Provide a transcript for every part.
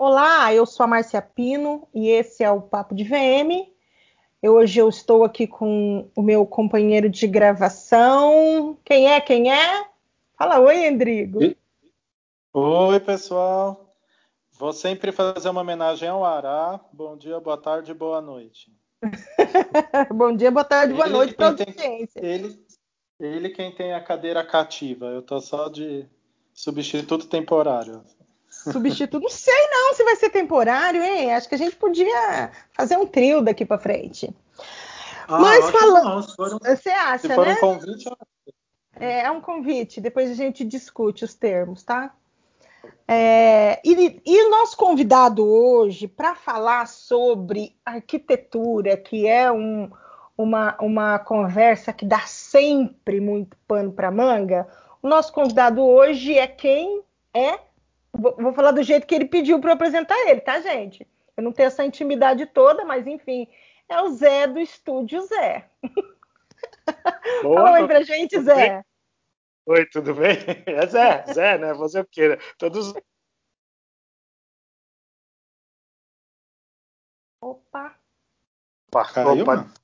Olá, eu sou a Márcia Pino e esse é o Papo de VM. Eu, hoje eu estou aqui com o meu companheiro de gravação. Quem é? Quem é? Fala oi, Endrigo. Oi, pessoal. Vou sempre fazer uma homenagem ao Ará. Bom dia, boa tarde, boa noite. Bom dia, boa tarde, boa ele noite para a audiência. Ele, ele quem tem a cadeira cativa. Eu tô só de substituto temporário. Substituto, não sei não se vai ser temporário, hein? Acho que a gente podia fazer um trio daqui para frente. Ah, Mas falando, você acha, se for né? um convite, é, é um convite. Depois a gente discute os termos, tá? É, e, e, o nosso convidado hoje para falar sobre arquitetura, que é um, uma, uma conversa que dá sempre muito pano para manga, o nosso convidado hoje é quem é Vou, vou falar do jeito que ele pediu para eu apresentar ele, tá, gente? Eu não tenho essa intimidade toda, mas enfim, é o Zé do Estúdio Zé. Boa, Fala aí pra gente, Zé. Bem? Oi, tudo bem? É Zé, Zé, né? Você o quê? Todos. Opa. Opa, Caiu, opa.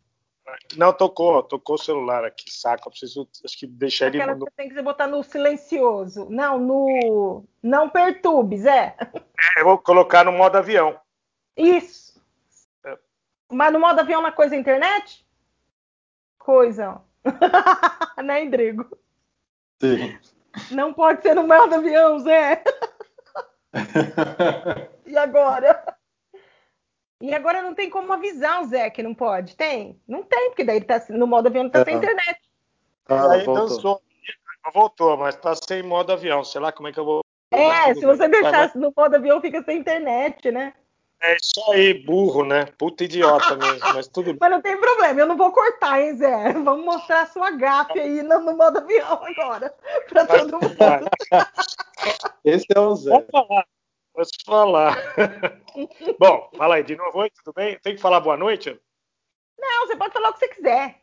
Não, tocou, tocou o celular aqui, saco. Eu preciso, acho que deixar Aquela ele. Você tem que botar no silencioso. Não, no. Não perturbe, Zé. É, eu vou colocar no modo avião. Isso. É. Mas no modo avião na coisa internet? Coisa. né, Indrigo? Sim. Não pode ser no modo avião, Zé. e agora? E agora não tem como avisar o Zé que não pode? Tem? Não tem, porque daí ele tá no modo avião, não tá é. sem internet. Ah, aí voltou. dançou. Voltou, mas tá sem modo avião. Sei lá como é que eu vou. É, se você deixasse no modo avião, fica sem internet, né? É isso aí, burro, né? Puta idiota mesmo, mas tudo bem. Mas não tem problema, eu não vou cortar, hein, Zé? Vamos mostrar a sua gafe aí no, no modo avião agora, pra todo mundo. Esse é o Zé. Vamos falar. Posso falar. Bom, fala aí de novo. Oi, tudo bem? Tem que falar boa noite? Não, você pode falar o que você quiser.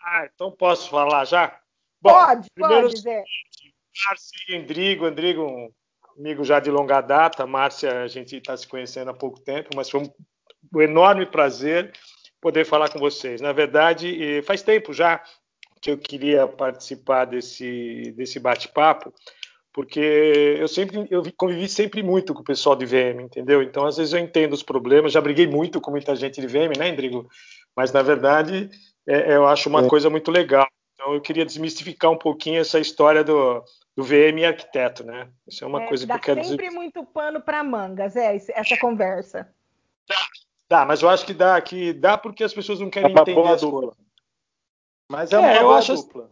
Ah, então posso falar já? Bom, pode, primeiro, pode, Zé. Márcia e Endrigo. Endrigo, um amigo já de longa data. Márcia, a gente está se conhecendo há pouco tempo, mas foi um enorme prazer poder falar com vocês. Na verdade, faz tempo já que eu queria participar desse, desse bate-papo, porque eu sempre eu convivi sempre muito com o pessoal de VM, entendeu? Então às vezes eu entendo os problemas, já briguei muito com muita gente de VM, né, Endrigo? Mas na verdade é, eu acho uma é. coisa muito legal. Então eu queria desmistificar um pouquinho essa história do, do VM e arquiteto, né? Isso é uma é, coisa que eu quero dizer. Dá sempre muito pano para mangas, é essa conversa. Dá, dá, mas eu acho que dá, que dá porque as pessoas não querem entender as coisas. Mas é, é uma eu acho, dupla.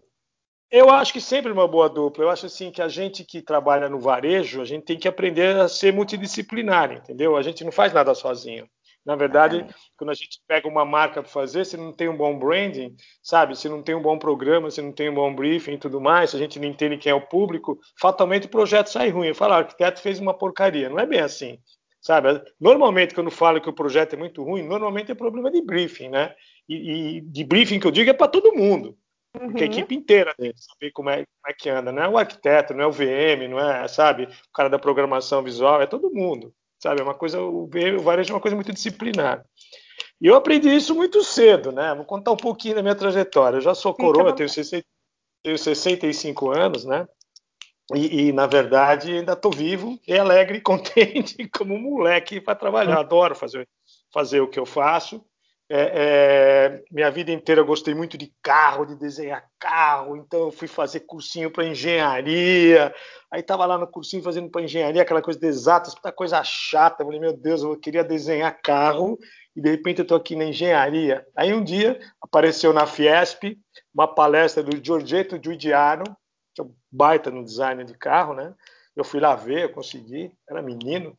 Eu acho que sempre uma boa dupla. Eu acho assim que a gente que trabalha no varejo, a gente tem que aprender a ser multidisciplinar, entendeu? A gente não faz nada sozinho. Na verdade, quando a gente pega uma marca para fazer, se não tem um bom branding, sabe? Se não tem um bom programa, se não tem um bom briefing e tudo mais, se a gente não entende quem é o público, fatalmente o projeto sai ruim. Eu falo, ah, o arquiteto fez uma porcaria. Não é bem assim, sabe? Normalmente, quando falo que o projeto é muito ruim, normalmente é problema de briefing, né? E, e de briefing que eu digo é para todo mundo. Porque a uhum. equipe inteira que saber como é, como é, que anda. Não é o arquiteto, não é o VM, não é, sabe, o cara da programação visual, é todo mundo. Sabe, é uma coisa, o, VM, o varejo é uma coisa muito disciplinar. E eu aprendi isso muito cedo, né? Vou contar um pouquinho da minha trajetória. Eu já sou coroa, tenho, 60, tenho 65 anos, né? E, e, na verdade ainda estou vivo e alegre e contente como um moleque para trabalhar. Adoro fazer, fazer o que eu faço. É, é, minha vida inteira eu gostei muito de carro, de desenhar carro, então eu fui fazer cursinho para engenharia. Aí estava lá no cursinho fazendo para engenharia, aquela coisa de exatas, muita coisa chata. Eu falei, meu Deus, eu queria desenhar carro e de repente eu estou aqui na engenharia. Aí um dia apareceu na Fiesp uma palestra do Giorgetto Giudiano, que é um baita no design de carro, né? Eu fui lá ver, eu consegui, era menino.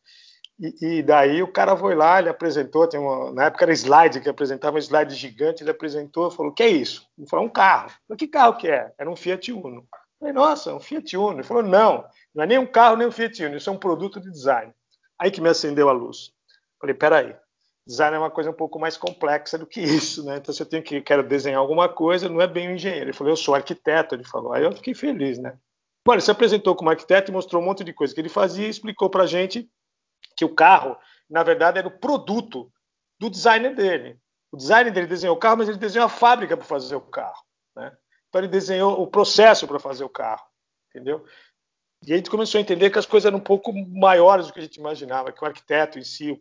E, e, daí o cara foi lá, ele apresentou, tem uma, na época era slide, que apresentava um slide gigante, ele apresentou falou, o que é isso? Ele falou, um carro. Eu falei, que carro que é? Era um Fiat Uno. Eu falei, nossa, um Fiat Uno. Ele falou, não, não é nem um carro, nem um Fiat Uno, isso é um produto de design. Aí que me acendeu a luz. Eu falei, peraí, design é uma coisa um pouco mais complexa do que isso, né? Então, se eu tenho que, quero desenhar alguma coisa, não é bem um engenheiro. Ele falou, eu sou arquiteto, ele falou. Aí eu fiquei feliz, né? Bom, ele se apresentou como arquiteto e mostrou um monte de coisa que ele fazia e explicou pra gente que o carro, na verdade, era o produto do designer dele. O designer dele desenhou o carro, mas ele desenhou a fábrica para fazer o carro. Né? Então ele desenhou o processo para fazer o carro, entendeu? E a gente começou a entender que as coisas eram um pouco maiores do que a gente imaginava, que o arquiteto em si, o,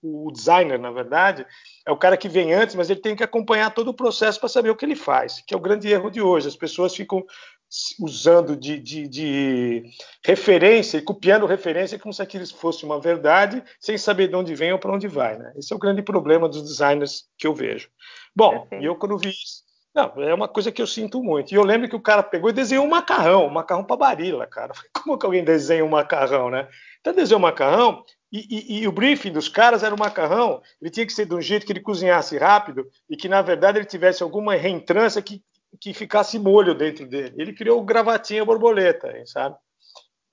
o, o designer, na verdade, é o cara que vem antes, mas ele tem que acompanhar todo o processo para saber o que ele faz, que é o grande erro de hoje. As pessoas ficam usando de, de, de, referência e copiando referência como se aquilo fosse uma verdade, sem saber de onde vem ou para onde vai. Né? Esse é o grande problema dos designers que eu vejo. Bom, e eu quando vi isso, não, é uma coisa que eu sinto muito. E eu lembro que o cara pegou e desenhou um macarrão, um macarrão para barila, cara. Como que alguém desenha um macarrão, né? Então desenhou um macarrão e, e, e, o briefing dos caras era o macarrão, ele tinha que ser de um jeito que ele cozinhasse rápido e que, na verdade, ele tivesse alguma reentrância que, que ficasse molho dentro dele. Ele criou gravatinha borboleta, sabe?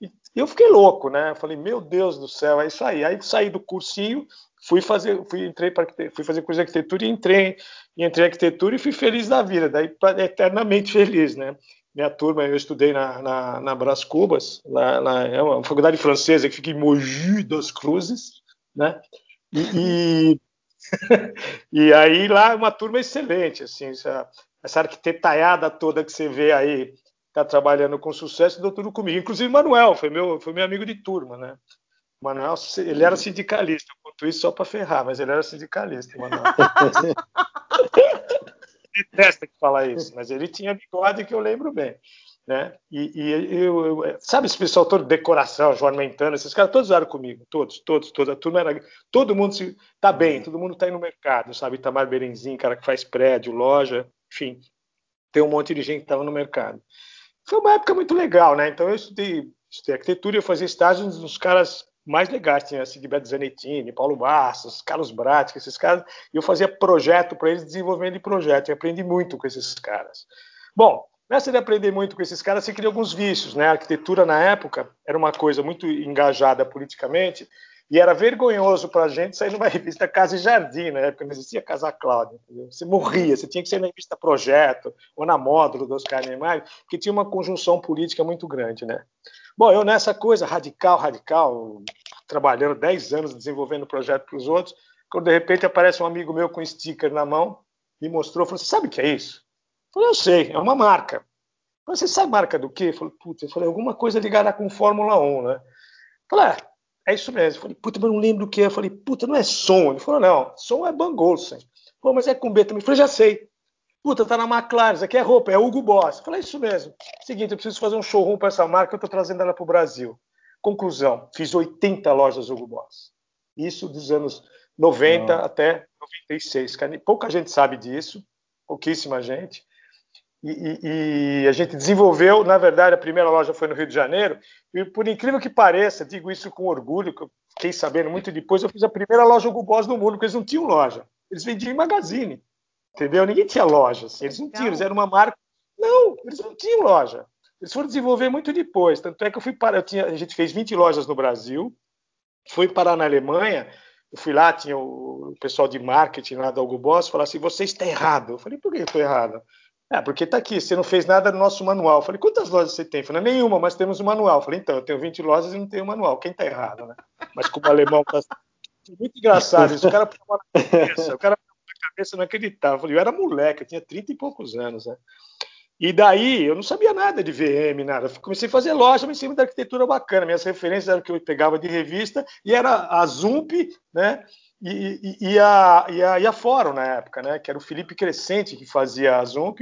E eu fiquei louco, né? Eu falei, meu Deus do céu, é isso aí. Aí saí do cursinho, fui fazer, fui entrei para fui fazer curso de arquitetura e entrei, entrei em arquitetura e fui feliz da vida, daí eternamente feliz, né? Minha turma, eu estudei na, na, na Cubas, lá, lá, é uma faculdade francesa que fica em Mogi das Cruzes, né? E, e, e aí lá uma turma excelente, assim, essa, essa arquitetaiada toda que você vê aí, está trabalhando com sucesso, deu tudo comigo. Inclusive Manuel, foi meu, foi meu amigo de turma, né? Manuel, ele era sindicalista, eu conto isso só para ferrar, mas ele era sindicalista, Manuel. Detesta que falar isso, mas ele tinha bigode que eu lembro bem. Né? E, e eu, eu, sabe esse pessoal todo de decoração, João Mentana, esses caras todos usaram comigo, todos, todos, toda a turma era, todo mundo se, tá bem, todo mundo tá aí no mercado, sabe? Itamar Berenzinho, cara que faz prédio, loja, enfim, tem um monte de gente que estava no mercado. Foi uma época muito legal, né? Então eu estudei, estudei arquitetura eu fazia estágios nos caras mais legais. Tinha Sigberto Zanettini, Paulo Bastos, Carlos Bratic, esses caras. E eu fazia projeto para eles, desenvolvimento de projeto. E aprendi muito com esses caras. Bom, nessa de aprender muito com esses caras, você cria alguns vícios. Né? A arquitetura, na época, era uma coisa muito engajada politicamente. E era vergonhoso para a gente sair numa revista Casa e Jardim, na época não existia Casa Cláudia. Entendeu? Você morria, você tinha que ser na revista Projeto ou na Módulo dos Carnemais, porque tinha uma conjunção política muito grande. Né? Bom, eu nessa coisa radical, radical, trabalhando 10 anos desenvolvendo projeto para os outros, quando de repente aparece um amigo meu com um sticker na mão, me mostrou, falou: Você sabe o que é isso? Eu falei: Eu sei, é uma marca. Falei, Você sabe marca do quê? Eu falei: Puta, eu falei: Alguma coisa ligada com Fórmula 1, né? Falei: é, é isso mesmo. Eu falei: Puta, mas não lembro o que é. Eu falei: Puta, não é som. Ele falou: Não, som é Bang Olufsen. Pô, mas é com B também. Eu falei: Já sei. Puta, tá na McLaren, isso aqui é roupa, é Hugo Boss. Eu falei, é isso mesmo. Seguinte, eu preciso fazer um showroom para essa marca, eu tô trazendo ela para o Brasil. Conclusão, fiz 80 lojas Hugo Boss. Isso dos anos 90 Não. até 96. Pouca gente sabe disso, pouquíssima gente. E, e, a gente desenvolveu, na verdade, a primeira loja foi no Rio de Janeiro, e por incrível que pareça, digo isso com orgulho, que eu fiquei sabendo muito depois, eu fiz a primeira loja Hugo Boss no mundo, porque eles não tinham loja, eles vendiam em magazine. Entendeu? Ninguém tinha lojas. Eles não tinham, eles eram uma marca. Não, eles não tinham loja. Eles foram desenvolver muito depois. Tanto é que eu fui para. Eu tinha, a gente fez 20 lojas no Brasil, fui parar na Alemanha. Eu fui lá, tinha o, pessoal de marketing lá da Hugo Boss, falou assim: você está errado. Eu falei: por que eu estou errado? É, porque está aqui, você não fez nada no nosso manual. Eu falei: quantas lojas você tem? Eu falei: nenhuma, mas temos um manual. Eu falei: então, eu tenho 20 lojas e não tenho manual. Quem está errado, né? Mas como o alemão está. Muito engraçado isso. O cara na cabeça, o cara cabeça, não acreditava. Eu era moleque, eu tinha 30 e poucos anos, né? E daí eu não sabia nada de VM, nada. Comecei a fazer loja mas em cima da arquitetura bacana. Minhas referências eram que eu pegava de revista e era a Zump, né? E, e, a, e, a, e a Fórum na época, né? Que era o Felipe Crescente que fazia a Zump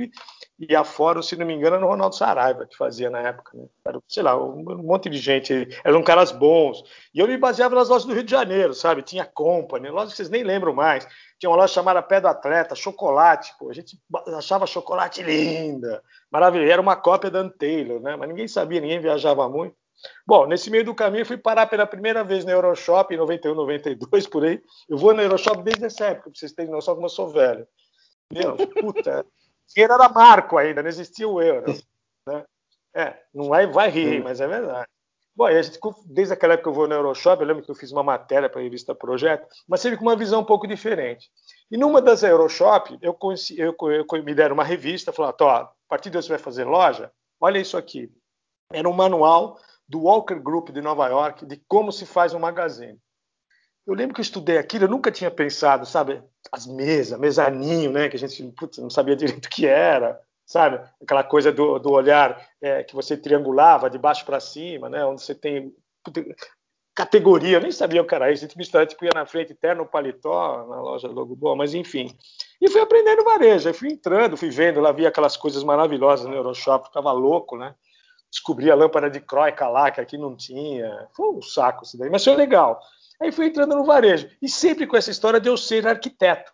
e a Fórum, se não me engano, era o Ronaldo Saraiva que fazia na época, né? Era, sei lá, um, monte de gente. Eram caras bons. E eu me baseava nas lojas do Rio de Janeiro, sabe? Tinha Company, lojas que vocês nem lembram mais. Tinha uma loja chamada Pé do Atleta, chocolate, pô. A gente achava chocolate linda, maravilhosa. Era uma cópia da Taylor, né? Mas ninguém sabia, ninguém viajava muito. Bom, nesse meio do caminho, fui parar pela primeira vez no Euroshop, em 91, 92, por aí. Eu vou no Euroshop desde essa época, pra vocês terem noção como eu sou velho. Meu, puta, dinheiro era marco ainda, não existia o euro. Né? É, não vai, vai rir, mas é verdade. Bom, a gente, desde aquela época que eu vou no Euroshop, eu lembro que eu fiz uma matéria para a revista Projeto, mas sempre com uma visão um pouco diferente. E numa das Euroshop, eu, conheci, eu, eu me deram uma revista, falaram, a partir de hoje você vai fazer loja, olha isso aqui. Era um manual do Walker Group de Nova York de como se faz um magazine. eu lembro que eu estudei aquilo, eu nunca tinha pensado, sabe, as mesas, mesaninho, né, que a gente putz, não sabia direito o que era, sabe, aquela coisa do, do olhar é, que você triangulava de baixo para cima, né, onde você tem categoria, eu nem sabia o que era isso, a gente misturava, tipo, ia na frente, terno, paletó, na loja Logo Boa, mas enfim. E fui aprendendo varejo, fui entrando, fui vendo, lá via aquelas coisas maravilhosas no Euroshop, ficava louco, né, descobri a lâmpada de Croica lá, que aqui não tinha, foi um saco isso daí, mas foi legal. Aí fui entrando no varejo. E sempre com essa história de eu ser arquiteto.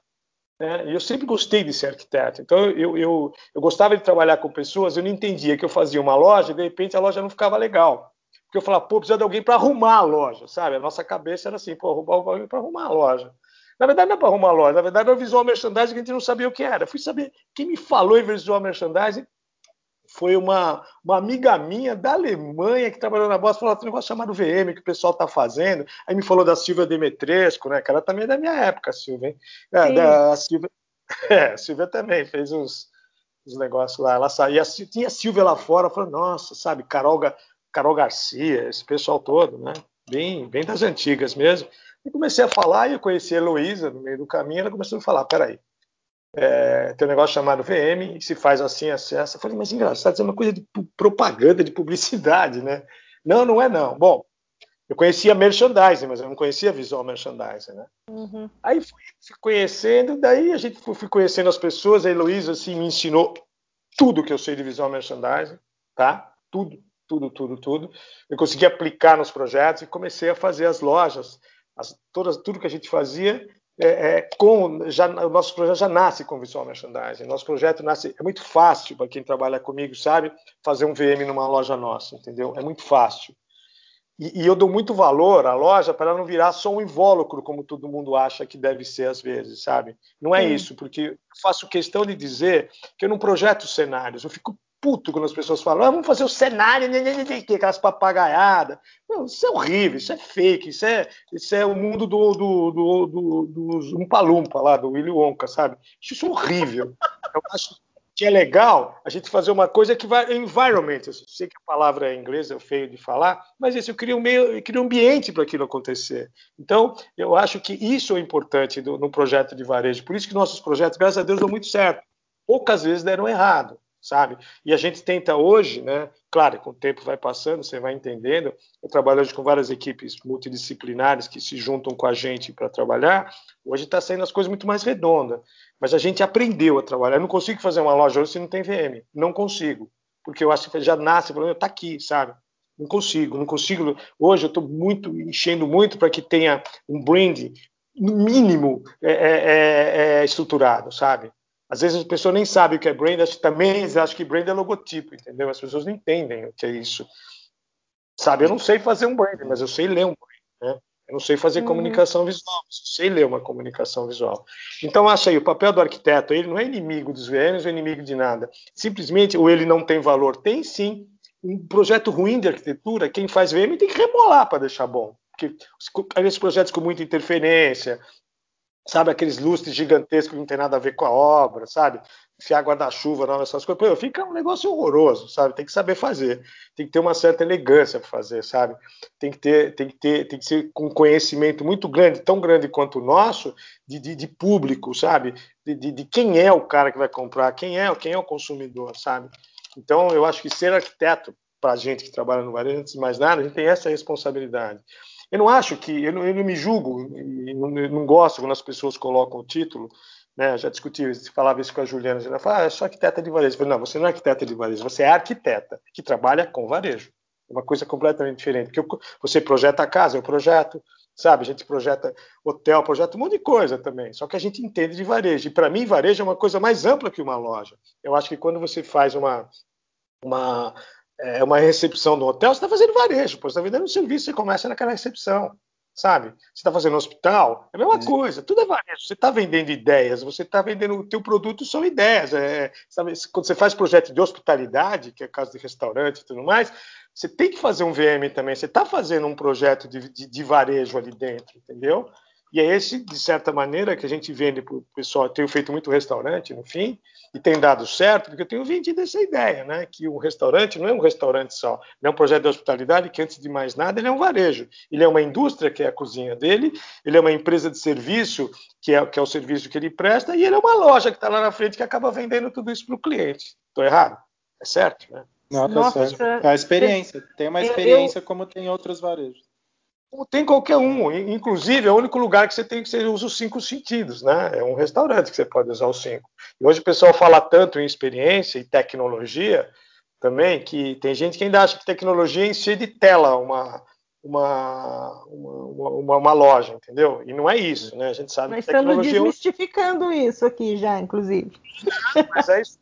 Né? E eu sempre gostei de ser arquiteto. Então eu, eu, eu gostava de trabalhar com pessoas, eu não entendia que eu fazia uma loja e de repente a loja não ficava legal. Porque eu falava, pô, precisa de alguém para arrumar a loja, sabe? A nossa cabeça era assim, pô, arrumar alguém para arrumar a loja. Na verdade, não é para arrumar a loja, na verdade, era o visual merchandising que a gente não sabia o que era. Eu fui saber quem me falou em visual merchandising foi uma, uma amiga minha da Alemanha que trabalhou na Boss, falou: tem um negócio chamado VM que o pessoal está fazendo. Aí me falou da Silvia Demetresco, né? Que ela também é da minha época, Silvia, hein? É, da, a Silvia, é, a Silvia também fez uns, uns negócios lá. Ela saía, tinha a Silvia lá fora, falou: nossa, sabe, Carol, Carol Garcia, esse pessoal todo, né? Bem, bem das antigas mesmo. E comecei a falar, e eu conheci a Heloísa no meio do caminho, ela começou a falar: peraí é, tem um negócio chamado VM, e se faz assim, assim, assim. Eu falei, mas engraçado, isso é uma coisa de propaganda, de publicidade, né? Não, não é não. Bom, eu conhecia merchandising, mas eu não conhecia visual merchandising, né? Uhum. Aí fui, fui, conhecendo, daí a gente fui, fui conhecendo as pessoas, a Heloísa, assim, me ensinou tudo que eu sei de visual merchandising, tá? Tudo, tudo, tudo, tudo. Eu consegui aplicar nos projetos e comecei a fazer as lojas, as, todas, tudo que a gente fazia, é, é, com já, o nosso projeto já nasce com visual merchandising. Nosso projeto nasce é muito fácil para quem trabalha comigo, sabe, fazer um VM numa loja nossa, entendeu? É muito fácil. E, e eu dou muito valor à loja para ela não virar só um invólucro, como todo mundo acha que deve ser às vezes, sabe? Não é Sim. isso, porque eu faço questão de dizer que eu não projeto cenários, eu fico puto quando as pessoas falam, ah, vamos fazer o cenário, né, né, né, aquelas papagaiadas. Não, isso é horrível, isso é fake, isso é, isso é o mundo do, do, do, do, do Umpa Lumpa lá, do Willy Wonka, sabe? Isso é horrível. Eu acho que é legal a gente fazer uma coisa que vai environment. Eu sei que a palavra em inglês é feio de falar, mas isso eu um meio, eu um ambiente para aquilo acontecer. Então, eu acho que isso é importante do, no projeto de varejo. Por isso que nossos projetos, graças a Deus, dão muito certo. Poucas vezes deram errado sabe? E a gente tenta hoje, né? Claro, com o tempo vai passando, você vai entendendo. Eu trabalho hoje com várias equipes multidisciplinares que se juntam com a gente para trabalhar. Hoje está saindo as coisas muito mais redondas, mas a gente aprendeu a trabalhar. Eu não consigo fazer uma loja hoje se não tem VM, não consigo, porque eu acho que já nasce falando, está aqui, sabe? Não consigo, não consigo. Hoje eu estou muito enchendo muito para que tenha um brand no mínimo é, é, é, é estruturado, sabe? Às vezes as pessoas nem sabem o que é brand, acho, também acham que brand é logotipo, entendeu? As pessoas não entendem o que é isso. Sabe, eu não sei fazer um brand, mas eu sei ler um brand, né? Eu não sei fazer uhum. comunicação visual, mas eu sei ler uma comunicação visual. Então, acha aí, o papel do arquiteto, ele não é inimigo dos VMs ou inimigo de nada. Simplesmente, ou ele não tem valor. Tem sim. Um projeto ruim de arquitetura, quem faz VM tem que remolar para deixar bom. Porque aqueles projetos com muita interferência, sabe, aqueles lustres gigantescos que não tem nada a ver com a obra, sabe? Enfiar guarda-chuva, essas coisas. Pô, fica um negócio horroroso, sabe? Tem que saber fazer, tem que ter uma certa elegância para fazer, sabe? Tem que ter, tem que ter, tem que ser com conhecimento muito grande, tão grande quanto o nosso, de, de, de público, sabe? De, de, de, quem é o cara que vai comprar, quem é, quem é o consumidor, sabe? Então, eu acho que ser arquiteto para a gente que trabalha no varejo, antes de mais nada, a gente tem essa responsabilidade. Eu não acho que, eu não, eu não me julgo, não, não, gosto quando as pessoas colocam o título, né? Já discuti, falava isso com a Juliana, ela fala, ah, eu sou arquiteta de varejo. Eu falei, não, você não é arquiteta de varejo, você é arquiteta que trabalha com varejo. É uma coisa completamente diferente. Porque você projeta a casa, eu projeto, sabe? A gente projeta hotel, projeta um monte de coisa também. Só que a gente entende de varejo. E para mim, varejo é uma coisa mais ampla que uma loja. Eu acho que quando você faz uma, uma é uma recepção no hotel, você está fazendo varejo, pô, você está vendendo um serviço, você começa naquela recepção, sabe? Você está fazendo hospital, é a mesma é. coisa, tudo é varejo. Você está vendendo ideias, você está vendendo o teu produto são ideias. É, sabe? Quando você faz projeto de hospitalidade, que é caso de restaurante e tudo mais, você tem que fazer um VM também. Você está fazendo um projeto de, de, de, varejo ali dentro, entendeu? E é esse, de certa maneira, que a gente vende para o pessoal. Eu tenho feito muito restaurante, no fim, e tem dado certo, porque eu tenho vendido essa ideia, né? Que o restaurante não é um restaurante só, ele é um projeto de hospitalidade que, antes de mais nada, ele é um varejo. Ele é uma indústria, que é a cozinha dele, ele é uma empresa de serviço, que é, que é o serviço que ele presta, e ele é uma loja que está lá na frente que acaba vendendo tudo isso para o cliente. Estou errado? É certo, né? Não, tá Nossa, certo. É a experiência. Tem uma experiência eu, eu... como tem outros varejos tem qualquer um. Inclusive, é o único lugar que você tem que você usa os cinco sentidos, né? É um restaurante que você pode usar os cinco. E hoje o pessoal fala tanto em experiência e tecnologia também, que tem gente que ainda acha que tecnologia é encher de tela uma, uma, uma, uma, uma loja, entendeu? E não é isso, né? A gente sabe Nós que tecnologia... estamos desmistificando isso aqui já, inclusive. Mas é isso,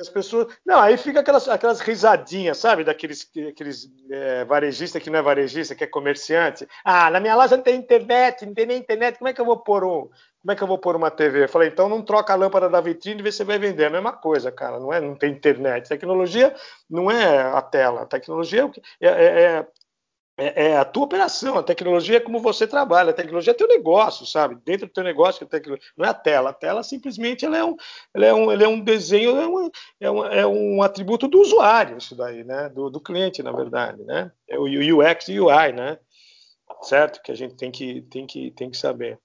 as pessoas. Não, aí fica aquelas, aquelas risadinhas, sabe? Daqueles aqueles, é, varejista que não é varejista, que é comerciante. Ah, na minha loja não tem internet, não tem nem internet, como é que eu vou pôr um. Como é que eu vou pôr uma TV? Eu falei, então não troca a lâmpada da vitrine e vê se vai vender. É a mesma coisa, cara, não é? Não tem internet. Tecnologia não é a tela. Tecnologia é, é, é é, é, a tua operação, a tecnologia é como você trabalha, a tecnologia é teu negócio, sabe? Dentro do teu negócio, não é a tela. A tela simplesmente ela é, um, ela é, um, ela é um desenho, é um, é, um, é um atributo do usuário, isso daí, né? Do, do cliente, na verdade, né? É o UX e UI, né? Certo? Que a gente tem que, tem que, tem que saber.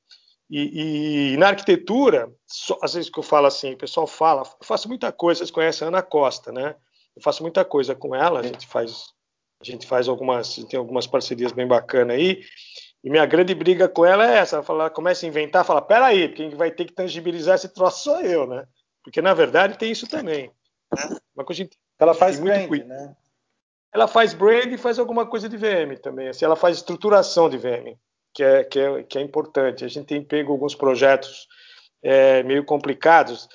E, e, na arquitetura, só, às vezes que eu falo assim, o pessoal fala, eu faço muita coisa, vocês conhecem a Ana Costa, né? Eu faço muita coisa com ela, a gente faz a gente faz algumas, tem algumas parcerias bem bacanas aí. E minha grande briga com ela é essa. Ela, fala, ela começa a inventar, fala, peraí, quem vai ter que tangibilizar esse troço sou eu, né? Porque na verdade tem isso também. Né? Uma coisa ela faz brand, né? Ela faz brand e faz alguma coisa de VM também. Assim, ela faz estruturação de VM, que é, que é, que é importante. A gente tem pego alguns projetos é, meio complicados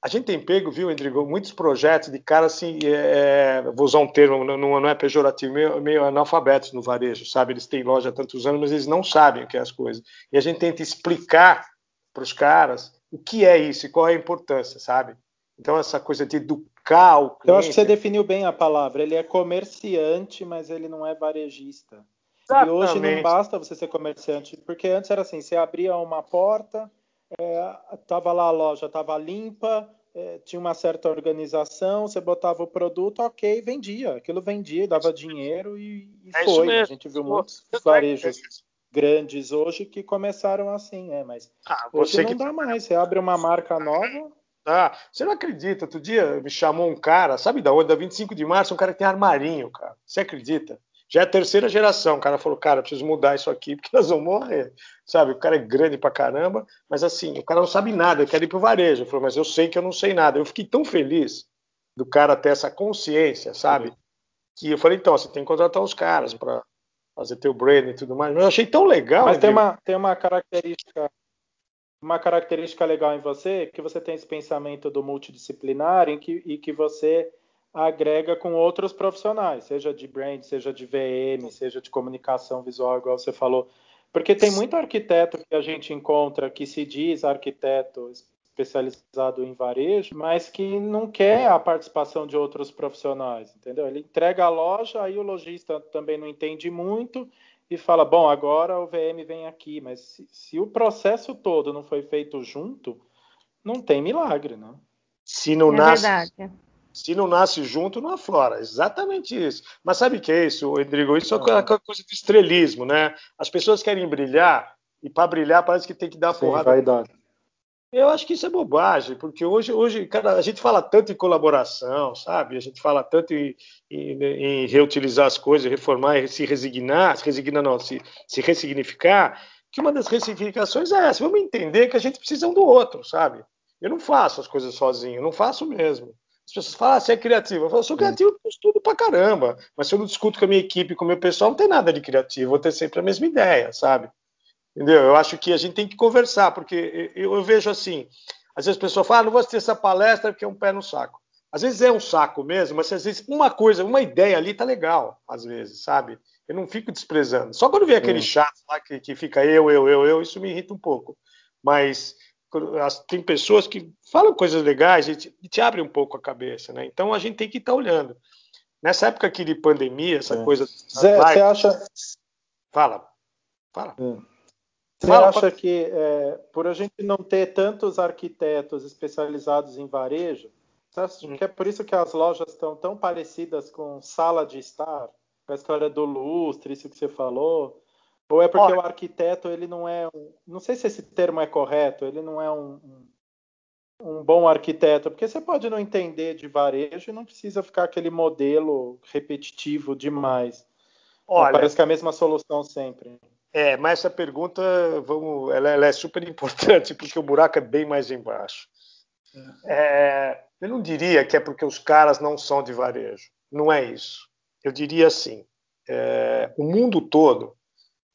a gente tem pego, viu, Endrigo, muitos projetos de caras assim, é, é, vou usar um termo, não, não é pejorativo, meio, meio, analfabetos no varejo, sabe? Eles têm loja há tantos anos, mas eles não sabem o que é as coisas. E a gente tenta explicar para os caras o que é isso e qual é a importância, sabe? Então, essa coisa de educar o cliente... Eu acho que você definiu bem a palavra. Ele é comerciante, mas ele não é varejista. Exatamente. E hoje não basta você ser comerciante, porque antes era assim, você abria uma porta estava é, lá a loja, estava limpa, é, tinha uma certa organização, você botava o produto, ok, vendia. Aquilo vendia, dava dinheiro e, e é foi. A gente viu muitos varejos grandes hoje que começaram assim, é, mas ah, hoje não que... dá mais. Você abre uma marca nova. Ah, você não acredita? Outro dia me chamou um cara, sabe da onde? Da 25 de março, um cara que tem armarinho, cara. Você acredita? Já é a terceira geração. O cara falou, cara, preciso mudar isso aqui porque nós vamos morrer. Sabe, o cara é grande pra caramba, mas assim, o cara não sabe nada, ele quer ir pro varejo. Eu falei, mas eu sei que eu não sei nada. Eu fiquei tão feliz do cara ter essa consciência, sabe? Que eu falei, então, você tem que contratar os caras para fazer teu branding e tudo mais. Mas eu achei tão legal. Mas tem uma, tem uma característica uma característica legal em você que você tem esse pensamento do multidisciplinar em que, e que você agrega com outros profissionais, seja de brand, seja de VM, seja de comunicação visual, igual você falou. Porque tem muito arquiteto que a gente encontra que se diz arquiteto especializado em varejo, mas que não quer a participação de outros profissionais, entendeu? Ele entrega a loja, aí o lojista também não entende muito e fala: bom, agora o VM vem aqui, mas se, se o processo todo não foi feito junto, não tem milagre, né? Se não é nasce, verdade. Se não nasce junto, não aflora. Exatamente isso. Mas sabe o que é isso, Rodrigo? Isso é aquela coisa de estrelismo, né? As pessoas querem brilhar e para brilhar parece que tem que dar Sim, porrada. Vai dar. Eu acho que isso é bobagem, porque hoje, hoje cara, a gente fala tanto em colaboração, sabe? A gente fala tanto em, em, em reutilizar as coisas, reformar e se resignar, se resignar não, se, se ressignificar, que uma das ressignificações é essa. Vamos entender que a gente precisa um do outro, sabe? Eu não faço as coisas sozinho, não faço mesmo. As pessoas falam, ah, você é criativo. Eu falo, sou criativo, eu estudo pra caramba. Mas se eu não discuto com a minha equipe, com o meu pessoal, não tem nada de criativo. Vou ter sempre a mesma ideia, sabe? Entendeu? Eu acho que a gente tem que conversar, porque eu, eu vejo assim, às vezes a pessoa fala, ah, não vou assistir essa palestra porque é um pé no saco. Às vezes é um saco mesmo, mas às vezes uma coisa, uma ideia ali tá legal, às vezes, sabe? Eu não fico desprezando. Só quando vem aquele chato lá que, que fica eu, eu, eu, eu, isso me irrita um pouco. Mas tem pessoas que falam coisas legais e te, te abrem um pouco a cabeça, né? Então a gente tem que estar tá olhando. Nessa época aqui de pandemia, essa é. coisa. Zé, você acha. Fala. Fala. É. Você acha que é, por a gente não ter tantos arquitetos especializados em varejo, você acha hum. que é por isso que as lojas estão tão parecidas com sala de estar? Com a história do lustre, isso que você falou? Ou é porque Olha, o arquiteto ele não é um, não sei se esse termo é correto, ele não é um, um, um, bom arquiteto, porque você pode não entender de varejo e não precisa ficar aquele modelo repetitivo demais. Olha, parece que é a mesma solução sempre. É, mas essa pergunta, vamos, ela, ela é super importante porque o buraco é bem mais embaixo. É. é, eu não diria que é porque os caras não são de varejo. Não é isso. Eu diria assim: é, o mundo todo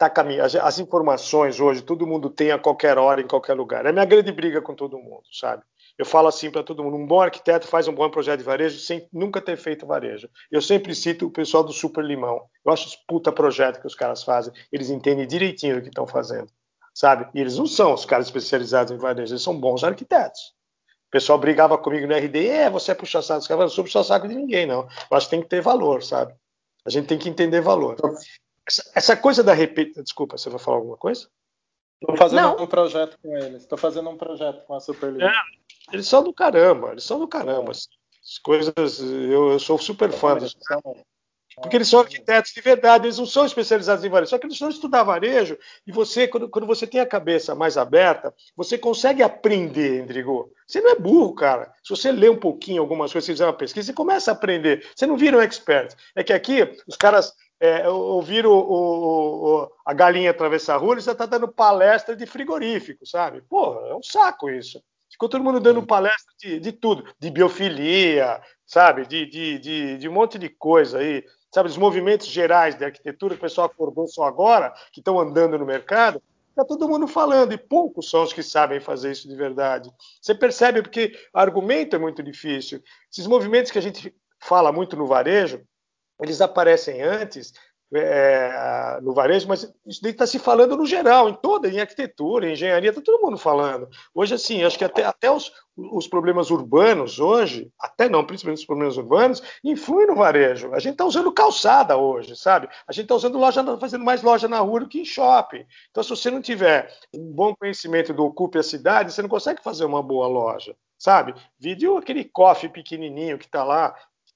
está caminhando. As informações hoje todo mundo tem a qualquer hora, em qualquer lugar. É minha grande briga com todo mundo, sabe? Eu falo assim para todo mundo: um bom arquiteto faz um bom projeto de varejo sem nunca ter feito varejo. Eu sempre cito o pessoal do Super Limão. Eu acho os puta projeto que os caras fazem. Eles entendem direitinho o que estão fazendo, sabe? E eles não são os caras especializados em varejo, eles são bons arquitetos. O pessoal brigava comigo no RD, é, você é puxa-saco. Os caras não sou puxa-saco de ninguém, não. Eu acho que tem que ter valor, sabe? A gente tem que entender valor. Essa, essa coisa da repetição. Desculpa, você vai falar alguma coisa? Estou fazendo não. um projeto com eles. Estou fazendo um projeto com a Superliga. É, eles são do caramba, eles são do caramba. As coisas, eu, eu sou super fã dos porque eles são arquitetos de verdade, eles não são especializados em varejo. Só que eles vão estudar varejo e você, quando, quando, você tem a cabeça mais aberta, você consegue aprender, Endrigo. Você não é burro, cara. Se você lê um pouquinho algumas coisas, você fizer uma pesquisa, você começa a aprender. Você não vira um expert. É que aqui os caras é, ouviram o, o, a galinha atravessar a rua, eles já estão tá dando palestra de frigorífico, sabe? Porra, é um saco isso. Ficou todo mundo dando palestra de, de tudo, de biofilia, sabe? De, de, de, de, um monte de coisa aí, sabe? Os movimentos gerais de arquitetura que o pessoal acordou só agora, que estão andando no mercado, está todo mundo falando, e poucos são os que sabem fazer isso de verdade. Você percebe porque argumento é muito difícil. Esses movimentos que a gente fala muito no varejo, eles aparecem antes é, no varejo, mas isso está se falando no geral, em toda, em arquitetura, em engenharia, está todo mundo falando. Hoje, assim, acho que até, até os, os problemas urbanos hoje, até não, principalmente os problemas urbanos, influem no varejo. A gente está usando calçada hoje, sabe? A gente está usando loja, fazendo mais loja na rua do que em shopping. Então, se você não tiver um bom conhecimento do Ocupe a Cidade, você não consegue fazer uma boa loja sabe? Vídeo aquele cofre pequenininho que está lá,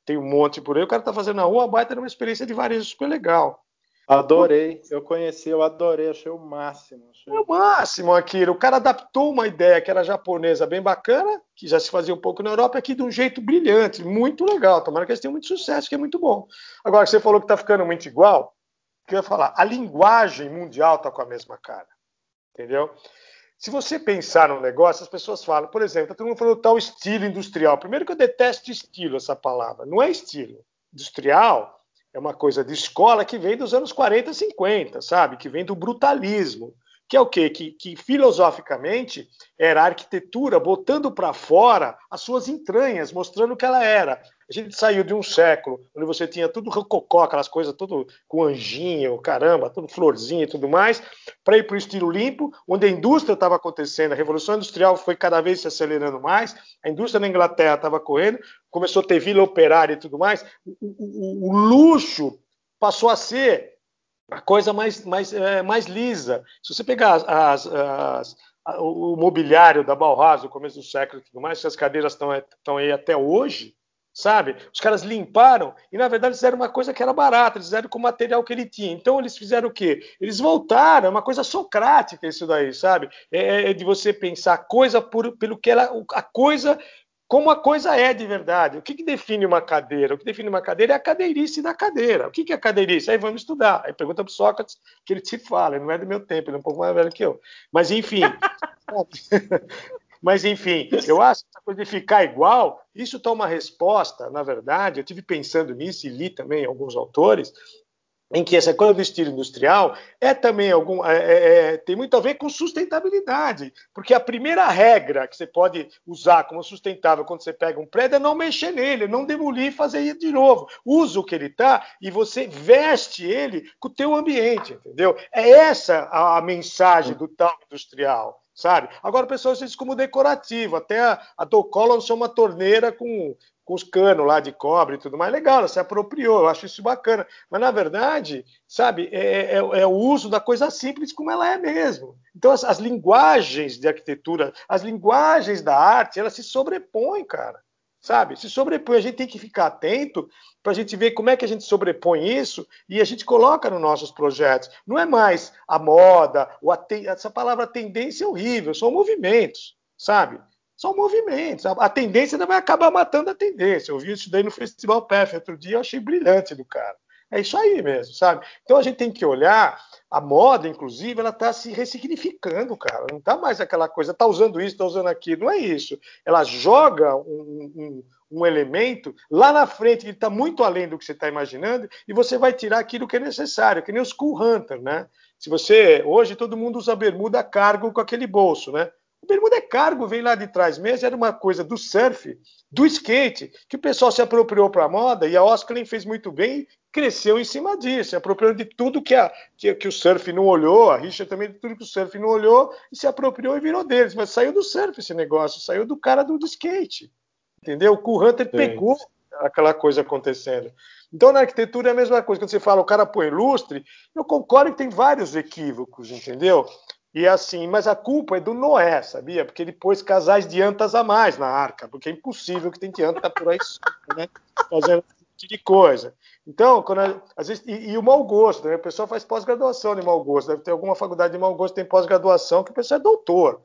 tem um monte por aí. O cara tá fazendo na rua, baita era uma experiência de varejo super legal. Adorei, eu conheci, eu adorei, achei o máximo. Achei... É o máximo aquilo. O cara adaptou uma ideia que era japonesa bem bacana, que já se fazia um pouco na Europa, aqui de um jeito brilhante, muito legal. Tomara que eles tenham muito sucesso, que é muito bom. Agora, você falou que tá ficando muito igual, o que eu ia falar? A linguagem mundial tá com a mesma cara. Entendeu? Se você pensar no negócio, as pessoas falam, por exemplo, tá todo mundo falando tal estilo industrial. Primeiro que eu detesto estilo, essa palavra. Não é estilo. Industrial é uma coisa de escola que vem dos anos 40, 50, sabe? Que vem do brutalismo. Que é o quê? Que, que filosoficamente era a arquitetura botando para fora as suas entranhas, mostrando o que ela era. A gente saiu de um século onde você tinha tudo rococó, aquelas coisas tudo com anjinho, caramba, tudo florzinha e tudo mais, para ir para o estilo limpo, onde a indústria estava acontecendo, a revolução industrial foi cada vez se acelerando mais, a indústria na Inglaterra estava correndo, começou a ter vila operária e tudo mais, o, o, o luxo passou a ser a coisa mais, mais, é, mais lisa. Se você pegar as, as, as o mobiliário da Bauhaus no começo do século e tudo mais, as cadeiras estão aí até hoje, sabe? Os caras limparam e, na verdade, fizeram uma coisa que era barata, eles fizeram com o material que ele tinha. Então, eles fizeram o quê? Eles voltaram, é uma coisa socrática isso daí, sabe? É, é de você pensar a coisa por, pelo que ela. A coisa. Como a coisa é de verdade. O que, que define uma cadeira? O que define uma cadeira é a cadeirice da cadeira. O que, que é cadeirice? Aí vamos estudar. Aí pergunta para Sócrates que ele te fala. Ele não é do meu tempo, ele é um pouco mais velho que eu. Mas, enfim. Mas, enfim, eu acho que essa coisa de ficar igual, isso está uma resposta, na verdade, eu tive pensando nisso e li também alguns autores, em que essa coisa do estilo industrial é também algum é, é, é, tem muito a ver com sustentabilidade, porque a primeira regra que você pode usar como sustentável quando você pega um prédio é não mexer nele, não demolir e fazer ele de novo. Usa o que ele está e você veste ele com o teu ambiente, entendeu? É essa a, a mensagem do tal industrial sabe? Agora o pessoal usa isso como decorativo, até a, a Docola lançou uma torneira com, com os canos lá de cobre e tudo mais, legal, ela se apropriou, eu acho isso bacana, mas na verdade, sabe, é, é, é o uso da coisa simples como ela é mesmo. Então as, as linguagens de arquitetura, as linguagens da arte, elas se sobrepõem, cara sabe? Se sobrepõe, a gente tem que ficar atento para a gente ver como é que a gente sobrepõe isso e a gente coloca nos nossos projetos. Não é mais a moda, a essa palavra tendência é horrível, são movimentos, sabe? São movimentos. A, tendência vai acabar matando a tendência. Eu vi isso daí no Festival PF outro dia, eu achei brilhante do cara. É isso aí mesmo, sabe? Então a gente tem que olhar, a moda, inclusive, ela está se ressignificando, cara. Não está mais aquela coisa, está usando isso, está usando aquilo. Não é isso. Ela joga um, um, um elemento lá na frente, que está muito além do que você está imaginando, e você vai tirar aquilo que é necessário, que nem os Cool Hunter, né? Se você. Hoje todo mundo usa bermuda cargo com aquele bolso, né? O bermuda é cargo, vem lá de trás mesmo, era uma coisa do surf, do skate, que o pessoal se apropriou para a moda e a Osklen fez muito bem, cresceu em cima disso, se apropriou de tudo que, a, que, que, o surf não olhou, a Richard também de tudo que o surf não olhou e se apropriou e virou deles. Mas saiu do surf esse negócio, saiu do cara do, do skate. Entendeu? O Cool Hunter Sim. pegou aquela coisa acontecendo. Então, na arquitetura é a mesma coisa. Quando você fala o cara põe lustre, eu concordo que tem vários equívocos, entendeu? E assim, mas a culpa é do Noé, sabia? Porque ele pôs casais de antas a mais na arca, porque é impossível que tem que anta por aí né? fazendo tipo de coisa. Então, quando, às vezes, e, e, o mau gosto, né? o pessoal faz pós-graduação de mau gosto, deve ter alguma faculdade de mau gosto, tem pós-graduação que o pessoal é doutor,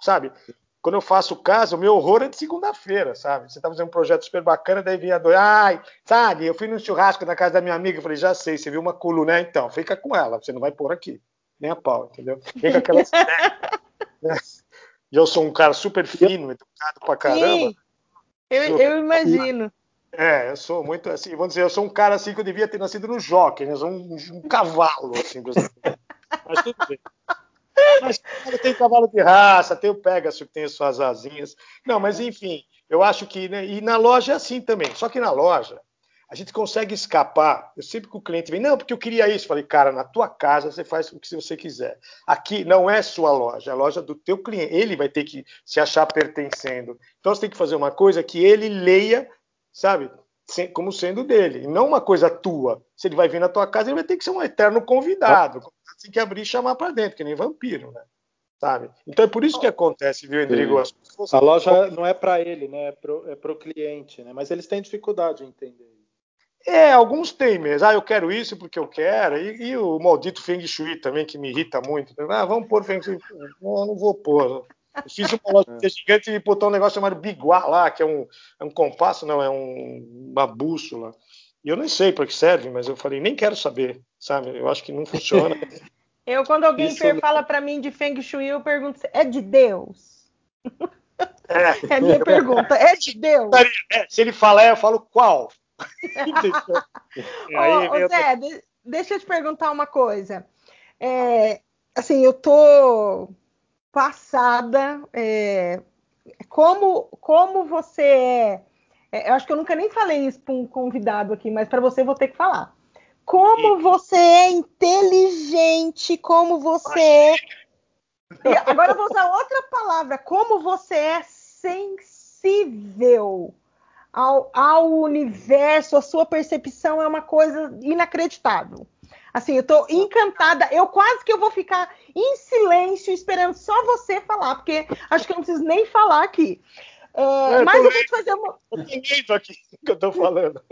sabe? Quando eu faço caso, o meu horror é de segunda-feira, sabe? Você tá fazendo um projeto super bacana, daí vinha dois, ai, sabe? Eu fui no churrasco na casa da minha amiga, falei, já sei, você viu uma coluna, né? Então, fica com ela, você não vai pôr aqui nem a pau, entendeu? Vem com aquelas né? E eu sou um cara super fino, educado pra caramba. Sim, eu, eu imagino. É, eu sou muito assim, vamos dizer, eu sou um cara assim que eu devia ter nascido no jockey, né? Eu sou um, um cavalo, assim, mas tudo bem. Mas tem cavalo de raça, tem o Pegasus que tem as suas asinhas. Não, mas enfim, eu acho que. Né, e na loja é assim também. Só que na loja, a gente consegue escapar. Eu sempre que o cliente vem, não, porque eu queria isso. Eu falei, cara, na tua casa você faz o que você quiser. Aqui não é sua loja, é a loja do teu cliente. Ele vai ter que se achar pertencendo. Então você tem que fazer uma coisa que ele leia, sabe, como sendo dele, e não uma coisa tua. Se ele vai vir na tua casa, ele vai ter que ser um eterno convidado. Você tem que abrir e chamar para dentro, que nem vampiro, né? Sabe? Então é por isso que acontece, viu, Rodrigo? A loja não é para ele, né? É para o é cliente, né? Mas eles têm dificuldade em entender. É, alguns têm mesmo. Ah, eu quero isso porque eu quero. E, e o maldito Feng Shui também, que me irrita muito. Ah, vamos pôr Feng Shui. Não, não vou pôr. Eu fiz uma loja é. gigante e botou um negócio chamado Biguá lá, que é um, é um compasso, não, é um, uma bússola. E eu nem sei para que serve, mas eu falei, nem quero saber, sabe? Eu acho que não funciona. eu, quando alguém Isso... fala para mim de Feng Shui, eu pergunto, é de Deus? É, é a minha pergunta, é de Deus? É, se ele falar, eu falo qual? Ô, ô Zé, de, deixa eu te perguntar uma coisa. É, assim, eu tô passada. É, como, como você é, é, Eu acho que eu nunca nem falei isso para um convidado aqui, mas para você eu vou ter que falar. Como você é inteligente, como você é. Agora eu vou usar outra palavra. Como você é sensível ao, ao universo, a sua percepção é uma coisa inacreditável. Assim, eu tô encantada. Eu quase que eu vou ficar em silêncio esperando só você falar, porque acho que eu não preciso nem falar aqui. É, é, mas eu vou te fazer uma. Eu aqui que eu tô falando.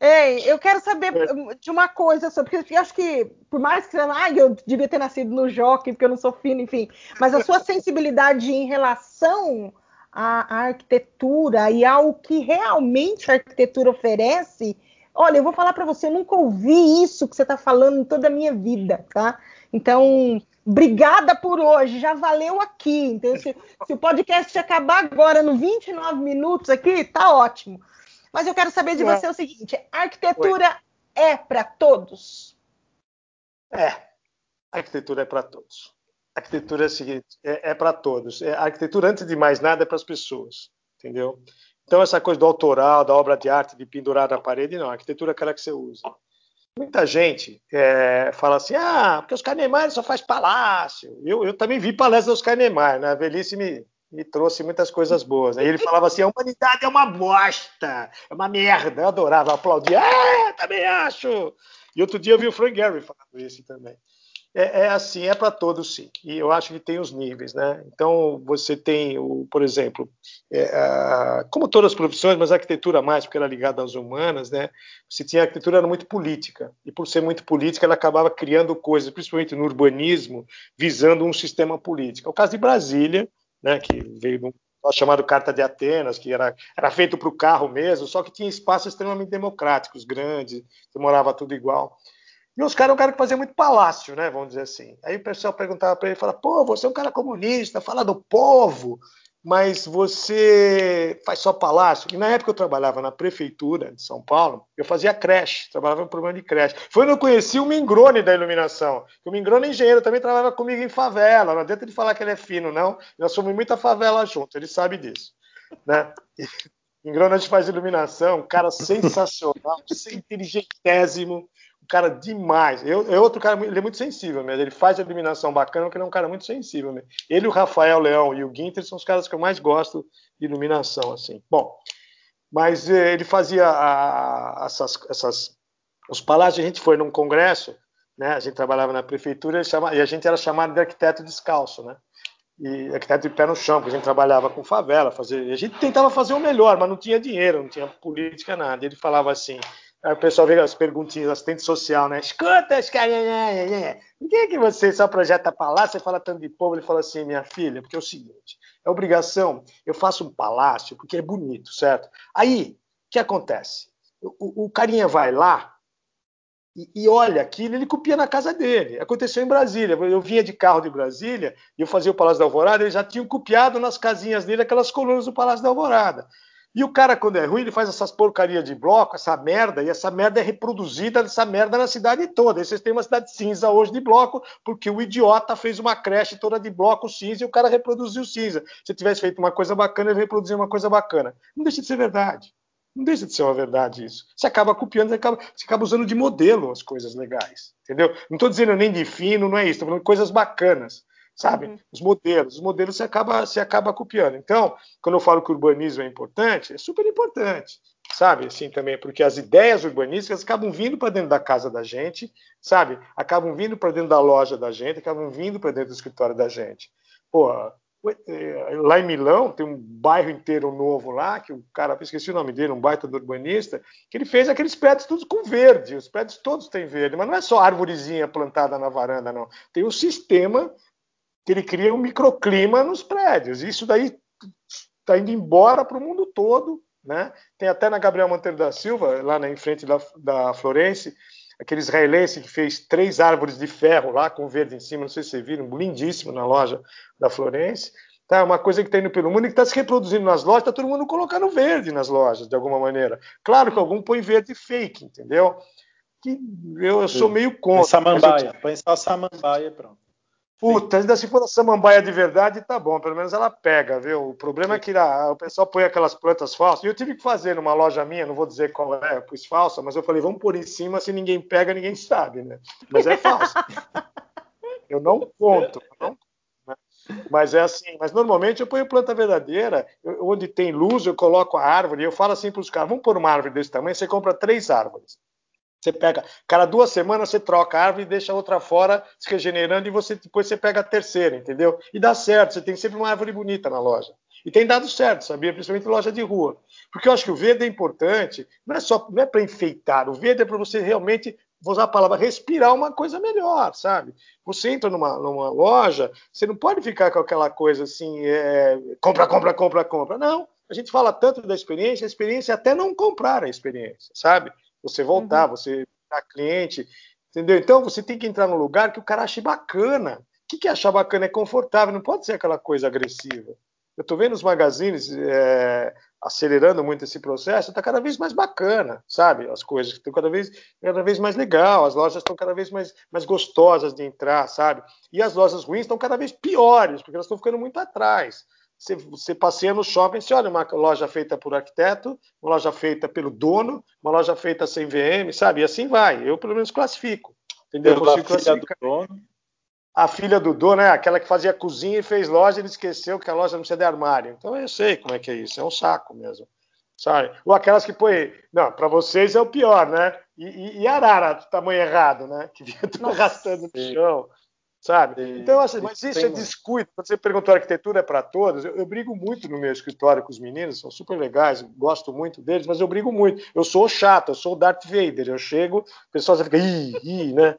Ei, eu quero saber é. de uma coisa sobre. Porque eu acho que, por mais que ah, eu devia ter nascido no jockey, porque eu não sou fino, enfim. Mas a sua sensibilidade em relação a, arquitetura e ao que realmente a arquitetura oferece, olha, eu vou falar para você, eu nunca ouvi isso que você está falando em toda a minha vida, tá? Então, obrigada por hoje, já valeu aqui. Então, se, se, o podcast acabar agora no 29 minutos aqui, tá ótimo. Mas eu quero saber de você o seguinte: arquitetura Oi. é para todos? É, arquitetura é para todos. A arquitetura é, seguinte, é, é para todos. É, a arquitetura, antes de mais nada, é para as pessoas, entendeu? Então, essa coisa do autoral, da obra de arte, de pendurar na parede, não. A arquitetura é aquela que você usa. Muita gente é, fala assim, ah, porque os Kahneman só faz palácio. Eu, eu também vi palestras dos Kahneman, né? A velhice me, me trouxe muitas coisas boas. Aí ele falava assim, a humanidade é uma bosta, é uma merda. Eu adorava aplaudir, ah, também acho. E outro dia eu vi o Frank Gehry falando isso também. É, é assim, é para todos sim. E eu acho que tem os níveis, né? Então você tem, o, por exemplo, é, a, como todas as profissões, mas a arquitetura mais, porque era ligada às humanas, né? Você tinha a arquitetura era muito política e por ser muito política ela acabava criando coisas, principalmente no urbanismo, visando um sistema político. É o caso de Brasília, né? Que veio de chamado Carta de Atenas, que era, era feito para o carro mesmo, só que tinha espaços extremamente democráticos, grandes, que morava tudo igual. E os caras é um cara que fazia muito palácio, né? Vamos dizer assim. Aí o pessoal perguntava para ele, fala, pô, você é um cara comunista, fala do povo, mas você faz só palácio. E na época eu trabalhava na prefeitura de São Paulo, eu fazia creche, trabalhava no programa de creche. Foi quando eu conheci o Mingrone da iluminação. O Mingrone é engenheiro, também trabalhava comigo em favela. Não adianta ele falar que ele é fino, não. Nós somos muita favela junto, ele sabe disso. Né? Mingrone a gente faz iluminação, um cara sensacional, inteligentíssimo um cara demais. Eu, é outro cara, ele é muito sensível mesmo. Ele faz a iluminação bacana, porque ele é um cara muito sensível mesmo. Ele, o Rafael Leão e o Guinter são os caras que eu mais gosto de iluminação, assim. Bom, mas eh, ele fazia a, a, essas, essas, os palácios. A gente foi num congresso, né? A gente trabalhava na prefeitura chama, e a gente era chamado de arquiteto descalço, né? E arquiteto de pé no chão, porque a gente trabalhava com favela, fazer, a gente tentava fazer o melhor, mas não tinha dinheiro, não tinha política, nada. Ele falava assim: Aí o pessoal vê as perguntinhas, assistente social, né? Escuta, os caras. Por que, que você só projeta palácio e fala tanto de povo? Ele fala assim, minha filha, porque é o seguinte: é obrigação, eu faço um palácio porque é bonito, certo? Aí, o que acontece? O, o carinha vai lá e, e, olha aquilo, ele copia na casa dele. Aconteceu em Brasília. Eu vinha de carro de Brasília e eu fazia o Palácio da Alvorada, eles já tinham copiado nas casinhas dele aquelas colunas do Palácio da Alvorada. E o cara, quando é ruim, ele faz essas porcarias de bloco, essa merda, e essa merda é reproduzida, essa merda na cidade toda. E vocês têm uma cidade cinza hoje de bloco, porque o idiota fez uma creche toda de bloco cinza e o cara reproduziu cinza. Se tivesse feito uma coisa bacana, ele reproduziu uma coisa bacana. Não deixa de ser verdade. Não deixa de ser uma verdade isso. Você acaba copiando, você acaba, você acaba usando de modelo as coisas legais. Entendeu? Não estou dizendo nem de fino, não é isso. Estou falando de coisas bacanas sabe? Uhum. Os modelos, os modelos se acaba, se acaba copiando. Então, quando eu falo que o urbanismo é importante, é super importante, sabe? Assim também, porque as ideias urbanísticas acabam vindo para dentro da casa da gente, sabe? Acabam vindo para dentro da loja da gente, acabam vindo para dentro do escritório da gente. Pô, é, lá em Milão tem um bairro inteiro novo lá, que o cara, esqueci o nome dele, um baita do urbanista, que ele fez aqueles prédios todos com verde, os prédios todos têm verde, mas não é só árvorezinha plantada na varanda, não. Tem um sistema que ele cria um microclima nos prédios. Isso daí está indo embora para o mundo todo. Né? Tem até na Gabriel Monteiro da Silva, lá na, em frente da, da Florence, aquele israelense que fez três árvores de ferro lá com verde em cima, não sei se vocês viram, lindíssimo na loja da Florence. Tá, uma coisa que está indo pelo mundo e que está se reproduzindo nas lojas, está todo mundo colocando verde nas lojas, de alguma maneira. Claro que algum põe verde fake, entendeu? Que eu, eu sou meio contra. Samambaia, põe só samambaia pronto. Puta, ainda se for a samambaia de verdade, tá bom, pelo menos ela pega, viu? O problema é que a, o pessoal põe aquelas plantas falsas. E eu tive que fazer numa loja minha, não vou dizer qual é, eu pus falsa, mas eu falei, vamos pôr em cima, se ninguém pega, ninguém sabe, né? Mas é falso. eu não conto, não né? Mas é assim, mas normalmente eu ponho planta verdadeira, eu, onde tem luz, eu coloco a árvore, e eu falo assim para os caras: vamos pôr uma árvore desse tamanho, você compra três árvores. Você pega, cada duas semanas você troca a árvore e deixa a outra fora se regenerando e você depois você pega a terceira, entendeu? E dá certo, você tem sempre uma árvore bonita na loja. E tem dado certo, sabia? Principalmente loja de rua. Porque eu acho que o verde é importante, não é só não é para enfeitar, o verde é para você realmente, vou usar a palavra, respirar uma coisa melhor, sabe? Você entra numa, numa loja, você não pode ficar com aquela coisa assim, é, compra, compra, compra, compra. Não, a gente fala tanto da experiência, a experiência é até não comprar a experiência, sabe? Você voltar, uhum. você virar cliente, entendeu? Então você tem que entrar num lugar que o cara ache bacana. O que, que é achar bacana? É confortável, não pode ser aquela coisa agressiva. Eu estou vendo os magazines é, acelerando muito esse processo, está cada vez mais bacana, sabe? As coisas estão cada vez, cada vez mais legal, as lojas estão cada vez mais, mais gostosas de entrar, sabe? E as lojas ruins estão cada vez piores, porque elas estão ficando muito atrás você, você passeia no shopping, você olha uma loja feita por arquiteto, uma loja feita pelo dono, uma loja feita sem VM, sabe? E assim vai. Eu, pelo menos, classifico. Entendeu? Classificar. do dono. A filha do dono, é aquela que fazia cozinha e fez loja, ele esqueceu que a loja não precisa de armário. Então eu sei como é que é isso, é um saco mesmo. Sabe? Ou aquelas que põe. Não, para vocês é o pior, né? E, e, e arara do tamanho errado, né? Que vinha arrastando no chão sabe? Então, assim, mas isso é descuido. Quando você perguntou arquitetura é para todos, eu, eu, brigo muito no meu escritório com os meninos, são super legais, gosto muito deles, mas eu brigo muito. Eu sou chato, eu sou o Darth Vader. Eu chego, o pessoal já fica, ih, ih, né?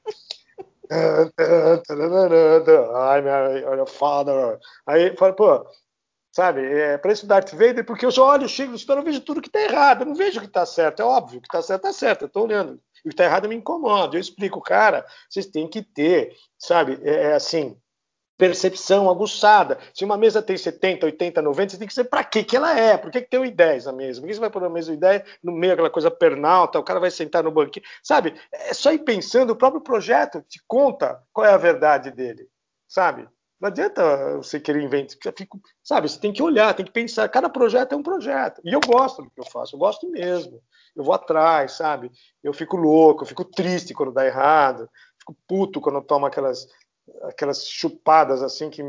Ai, meu father. Aí fala, pô, sabe? É para isso Darth Vader, porque eu só olho, chego escritório, eu vejo tudo que está errado, eu não vejo o que está certo. É óbvio, o que está certo está certo, eu estou olhando. E o que está errado me incomoda. Eu explico, cara, vocês têm que ter, sabe, é, é assim, percepção aguçada. Se uma mesa tem 70, 80, 90, você tem que saber para que que ela é, por que, que tem o I10 na mesa, por que você vai pôr na mesa o I10 no meio aquela coisa pernalta, o cara vai sentar no banquinho, sabe? É só ir pensando, o próprio projeto te conta qual é a verdade dele, sabe? Não adianta você querer inventar, sabe? Você tem que olhar, tem que pensar. Cada projeto é um projeto. E eu gosto do que eu faço, eu gosto mesmo. Eu vou atrás, sabe? Eu fico louco, eu fico triste quando dá errado, fico puto quando eu tomo aquelas aquelas chupadas assim que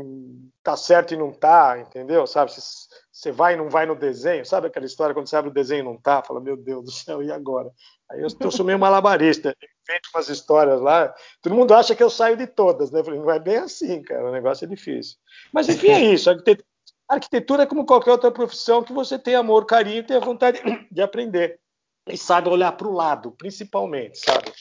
tá certo e não tá, entendeu? Sabe? Você vai e não vai no desenho, sabe aquela história quando você abre o desenho e não tá? Fala, meu Deus do céu, e agora? Aí eu, eu sou meio malabarista, invento umas histórias lá, todo mundo acha que eu saio de todas, né? Eu falei, não é bem assim, cara, o negócio é difícil. Mas enfim, é isso. Arquitetura é como qualquer outra profissão que você tem amor, carinho e tem a vontade de aprender. E sabe olhar para o lado, principalmente, sabe?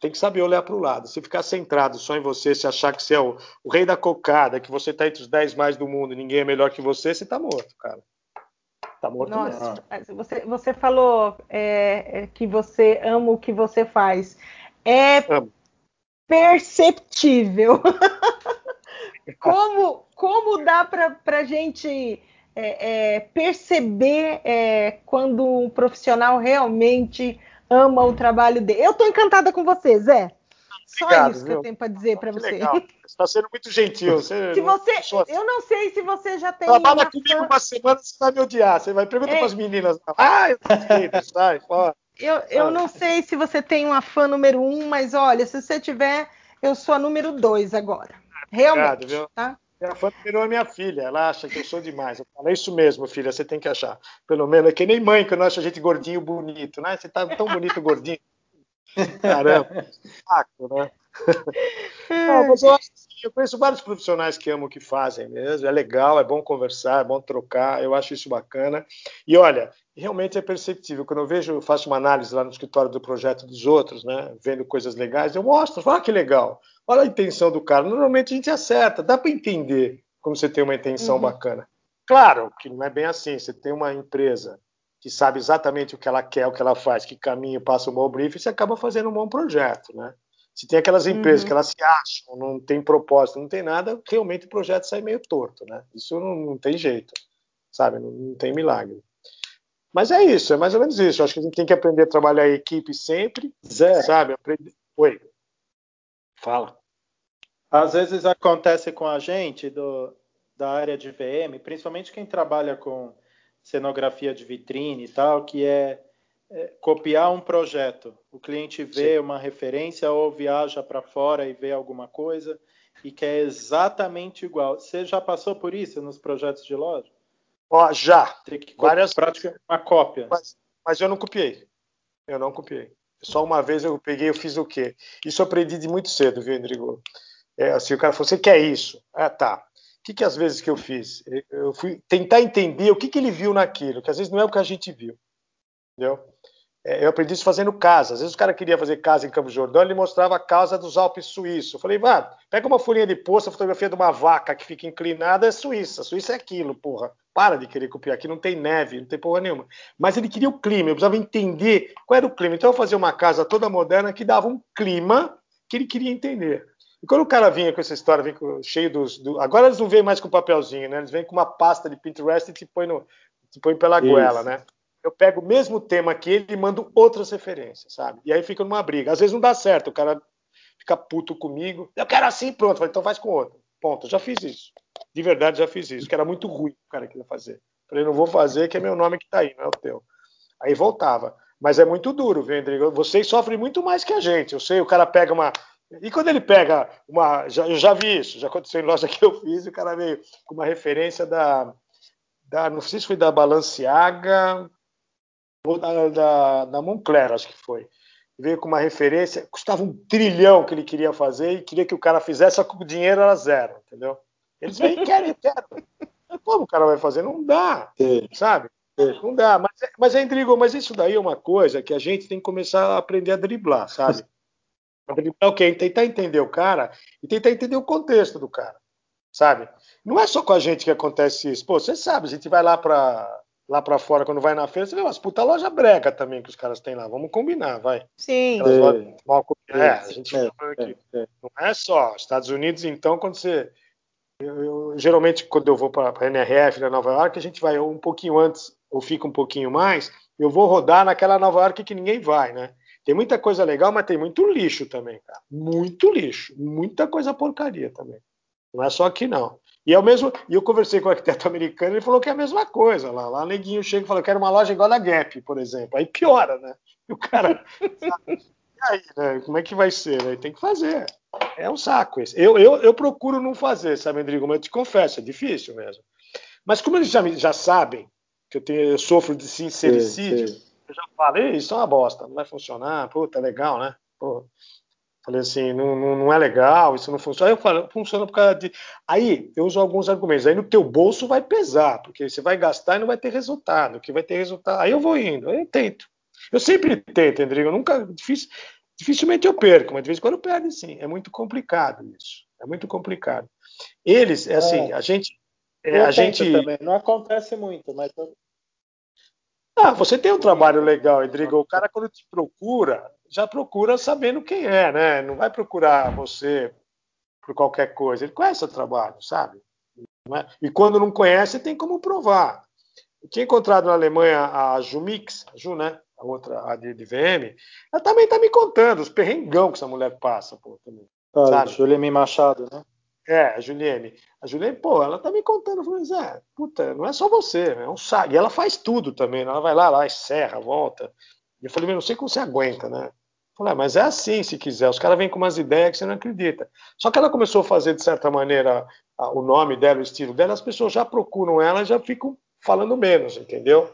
tem que saber olhar para o lado. Se ficar centrado só em você, se achar que você é o, o rei da cocada, que você está entre os 10 mais do mundo e ninguém é melhor que você, você está morto, cara. Está morto Nossa, mesmo. Você, você falou é, que você ama o que você faz. É Amo. perceptível. como, como dá para a gente é, é, perceber quando um profissional realmente ama o trabalho dele. Eu estou encantada com você, Zé. Só Obrigado, isso que viu? eu tenho para dizer para você. Legal. Você está sendo muito gentil. Você se você, assim. eu não sei se você já tem. Trabalha uma comigo fã... uma semana, você vai me odiar. Você vai perguntar é. para as meninas. Ah, eu sei, sai, fora. Eu, eu não sei se você tem uma fã número um, mas olha, se você tiver, eu sou a número dois agora. Realmente, Obrigado, viu? tá? Minha fã número é minha filha. Ela acha que eu sou demais. Eu falo, é isso mesmo, filha, você tem que achar. Pelo menos é que nem mãe, que não acha a gente gordinho bonito, né? Você tá tão bonito gordinho. Caramba, saco, né? Não, mas eu, acho eu conheço vários profissionais que amam o que fazem mesmo. É legal, é bom conversar, é bom trocar. Eu acho isso bacana. E olha, realmente é perceptível. Quando eu vejo, eu faço uma análise lá no escritório do projeto dos outros, né? Vendo coisas legais, eu mostro, falo, ah, que legal. Olha a intenção do cara. Normalmente a gente acerta, dá para entender como você tem uma intenção uhum. bacana. Claro que não é bem assim. Você tem uma empresa que sabe exatamente o que ela quer, o que ela faz, que caminho passa um bom briefing, você acaba fazendo um bom projeto, né? Se tem aquelas empresas uhum. que elas se acham, não tem propósito, não tem nada, realmente o projeto sai meio torto, né? Isso não, não tem jeito, sabe? Não, não, tem milagre. Mas é isso, é mais ou menos isso. Eu acho que a gente tem que aprender a trabalhar em equipe sempre, Zé. sabe? Aprender... Oi. Fala. Às vezes acontece com a gente do, da área de VM, principalmente quem trabalha com cenografia de vitrine e tal, que é, é copiar um projeto. O cliente vê Sim. uma referência ou viaja para fora e vê alguma coisa e quer exatamente igual. Você já passou por isso nos projetos de loja? Ó, já. Tem que Várias... Prática uma cópia. Mas, mas eu não copiei. Eu não copiei. Só uma vez eu peguei, eu fiz o quê? Isso eu aprendi de muito cedo, viu, Rodrigo? É, assim, o cara falou, você quer isso? Ah, tá. Que, que às vezes que eu fiz? Eu fui tentar entender o que, que ele viu naquilo, que às vezes não é o que a gente viu. Entendeu? É, eu aprendi isso fazendo casa. Às vezes o cara queria fazer casa em Campos Jordão, ele mostrava a casa dos Alpes suíços. Eu falei, vá, pega uma folhinha de poço, a fotografia de uma vaca que fica inclinada é Suíça. Suíça é aquilo, porra. Para de querer copiar. Aqui não tem neve, não tem porra nenhuma. Mas ele queria o clima, eu precisava entender qual era o clima. Então eu fazia uma casa toda moderna que dava um clima que ele queria entender. E quando o cara vinha com essa história, vem com, cheio dos. Do... Agora eles não vêm mais com papelzinho, né? Eles vêm com uma pasta de Pinterest e te põe, no, te põe pela Isso. goela, né? eu pego o mesmo tema que ele e mando outras referências, sabe? E aí fica numa briga. Às vezes não dá certo, o cara fica puto comigo. Eu quero assim, pronto. então faz com outro. Ponto. Já fiz isso. De verdade já fiz isso, que era muito ruim o cara queria fazer. Falei, não vou fazer, que é meu nome que tá aí, não é o teu. Aí voltava. Mas é muito duro, viu, Rodrigo? Vocês sofrem muito mais que a gente. Eu sei, o cara pega uma. E quando ele pega uma. Já, eu já vi isso, já aconteceu em loja que eu fiz, e o cara veio com uma referência da. da não sei se foi da Balenciaga ou da, da, da Moncler, acho que foi. Veio com uma referência, custava um trilhão que ele queria fazer e queria que o cara fizesse, só que o dinheiro era zero, entendeu? Eles vêm, querem, querem. Como o cara vai fazer? Não dá, sabe? Não dá, mas, mas é Rodrigo, mas isso daí é uma coisa que a gente tem que começar a aprender a driblar, sabe? A driblar o quê? Tentar entender o cara e tentar entender o contexto do cara, sabe? Não é só com a gente que acontece isso. Pô, você sabe, a gente vai lá para lá para fora quando vai na feira, você vê umas puta loja brega também que os caras têm lá. Vamos combinar, vai. Sim. É, é, a gente é, aqui. É, é. Não é só Estados Unidos, então, quando você eu, eu, geralmente, quando eu vou para a NRF na Nova York, a gente vai um pouquinho antes ou fica um pouquinho mais, eu vou rodar naquela Nova York que ninguém vai, né? Tem muita coisa legal, mas tem muito lixo também, cara. Muito lixo. Muita coisa porcaria também. Não é só aqui, não. E é o mesmo. E eu conversei com o arquiteto americano, ele falou que é a mesma coisa. Lá, lá neguinho chega e eu quero uma loja igual a Gap, por exemplo. Aí piora, né? E o cara. e aí, né? Como é que vai ser? Né? Tem que fazer. É um saco esse. Eu, eu, eu procuro não fazer, sabe, Rodrigo? Mas eu te confesso, é difícil mesmo. Mas como eles já, já sabem que eu, tenho, eu sofro de sincericídio, sim, sim. Eu já falei, isso é uma bosta, não vai funcionar, puta, é legal, né? Pô. Falei assim, não, não, não, é legal, isso não funciona. Aí eu falo, funciona por causa de. Aí eu uso alguns argumentos. Aí no teu bolso vai pesar, porque você vai gastar e não vai ter resultado. O que vai ter resultado. Aí eu vou indo, aí eu tento. Eu sempre tento, Rodrigo. Eu nunca. Difícil, dificilmente eu perco, mas de vez em quando eu perco sim. É muito complicado isso. É muito complicado. Eles, é assim, é. a gente. É, a gente também. Não acontece muito, mas. Ah, você tem um trabalho legal, Rodrigo. O cara, quando te procura, já procura sabendo quem é, né? Não vai procurar você por qualquer coisa. Ele conhece o trabalho, sabe? É? E quando não conhece, tem como provar. Eu tinha encontrado na Alemanha a Jumix, a Ju, né? A outra, a de, de VM. Ela também está me contando os perrengão que essa mulher passa, pô, também. Ah? Juliane Machado, né? É, a Juliane. A Juliane, pô, ela tá me contando, falou, Zé, puta, não é só você, é um saco. E ela faz tudo também, né? ela vai lá, lá, serra, volta. E eu falei, não sei como você aguenta, né? Eu falei, ah, mas é assim se quiser. Os caras vêm com umas ideias que você não acredita. Só que ela começou a fazer, de certa maneira, o nome dela, o estilo dela, as pessoas já procuram ela e já ficam falando menos, entendeu?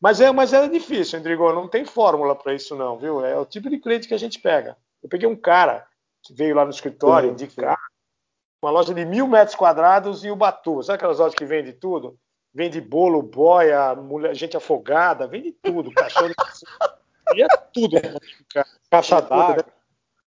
Mas é, mas é difícil, Rodrigo, não tem fórmula para isso não, viu? É o tipo de cliente que a gente pega. Eu peguei um cara que veio lá no escritório indicar uma loja de mil metros quadrados e o Batu. Sabe aquelas lojas que vende tudo? Vende bolo, boia, mulher, gente afogada, vende tudo, cachorro. Vende tudo. Caixa d'água. Né?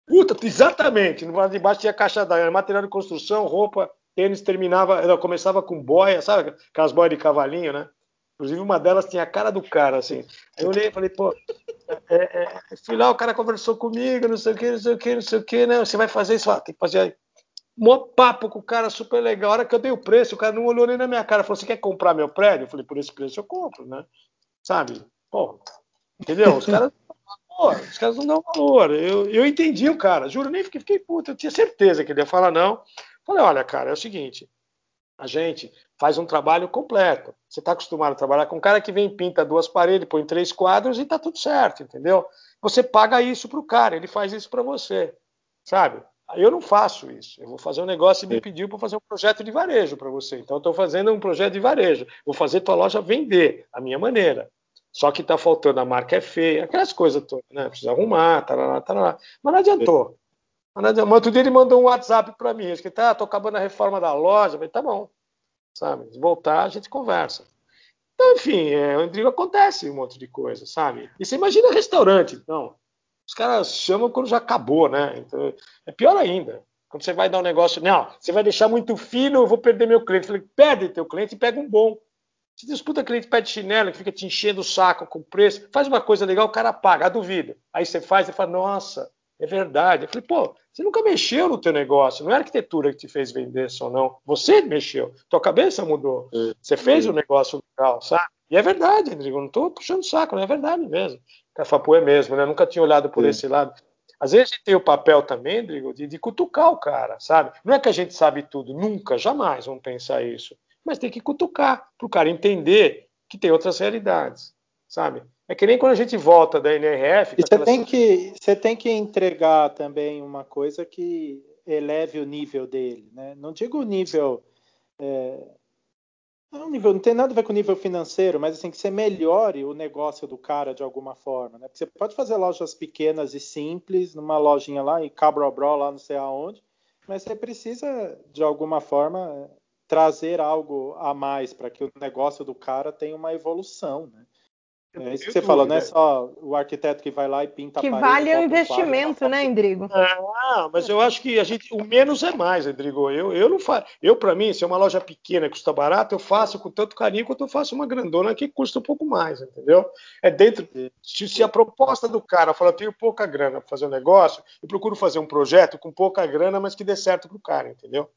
Puta, exatamente. No lado de baixo tinha caixa d'água, material de construção, roupa, tênis, terminava, ela começava com boia, sabe? Aquelas boias de cavalinho, né? Inclusive uma delas tinha a cara do cara, assim. Eu olhei e falei, pô, é, é, fui lá, o cara conversou comigo, não sei o que, não sei o que, não sei o que, né? Você vai fazer isso, ah, tem que fazer aí mó papo com o cara super legal. A hora que eu dei o preço, o cara não olhou nem na minha cara. Falou: Você quer comprar meu prédio? Eu falei: Por esse preço eu compro, né? Sabe? Pô, entendeu? Os caras, os caras não dão valor. Eu, eu entendi o cara, juro, nem fiquei, fiquei puto. Eu tinha certeza que ele ia falar não. Falei: Olha, cara, é o seguinte. A gente faz um trabalho completo. Você está acostumado a trabalhar com um cara que vem, pinta duas paredes, põe três quadros e tá tudo certo, entendeu? Você paga isso pro cara, ele faz isso para você, sabe? Eu não faço isso. Eu vou fazer um negócio e me pediu para fazer um projeto de varejo para você. Então, eu estou fazendo um projeto de varejo. Vou fazer tua loja vender a minha maneira. Só que está faltando, a marca é feia, aquelas coisas todas, né? Precisa arrumar, tarará, tarará. Mas não adiantou. Mas não adiantou. Mas outro dia ele mandou um WhatsApp para mim. Acho que tá, tô acabando a reforma da loja. Eu falei, tá bom. Sabe? Se voltar, a gente conversa. Então, enfim, é, o Rodrigo acontece um monte de coisa, sabe? E você imagina restaurante, então. Os caras chamam quando já acabou, né? Então, é pior ainda. Quando você vai dar um negócio, não, você vai deixar muito fino, eu vou perder meu cliente. Eu falei, perde teu cliente e pega um bom. Se disputa cliente pede chinelo, que fica te enchendo o saco com preço, faz uma coisa legal, o cara paga, a duvida. Aí você faz e fala, nossa, é verdade. Eu falei, pô, você nunca mexeu no teu negócio, não é a arquitetura que te fez vender ou não. Você mexeu, tua cabeça mudou. Você fez o um negócio legal, sabe? E é verdade, Rodrigo, não estou puxando saco, não é verdade mesmo. Cafapu é mesmo, né? Nunca tinha olhado por Sim. esse lado. Às vezes a gente tem o papel também, Drigo, de, de cutucar o cara, sabe? Não é que a gente sabe tudo, nunca, jamais vamos pensar isso. Mas tem que cutucar para o cara entender que tem outras realidades, sabe? É que nem quando a gente volta da NRF. E você, tem que, você tem que entregar também uma coisa que eleve o nível dele, né? Não digo o nível. É, não, nível, não tem nada a ver com nível financeiro, mas assim, que você melhore o negócio do cara de alguma forma, né? Porque você pode fazer lojas pequenas e simples, numa lojinha lá em Cabrobró, lá não sei aonde, mas você precisa, de alguma forma, trazer algo a mais para que o negócio do cara tenha uma evolução, né? É isso que você falou, não é só o arquiteto que vai lá e pinta que a parede. Que vale o investimento, né, Endrigo? Ah, mas eu acho que a gente, o menos é mais, Endrigo. Eu, eu não faço. Eu, para mim, se é uma loja pequena e custa barato, eu faço com tanto carinho quanto eu faço uma grandona que custa um pouco mais, entendeu? É dentro. Se, se a proposta do cara fala, eu tenho pouca grana para fazer um negócio, eu procuro fazer um projeto com pouca grana, mas que dê certo pro cara, entendeu?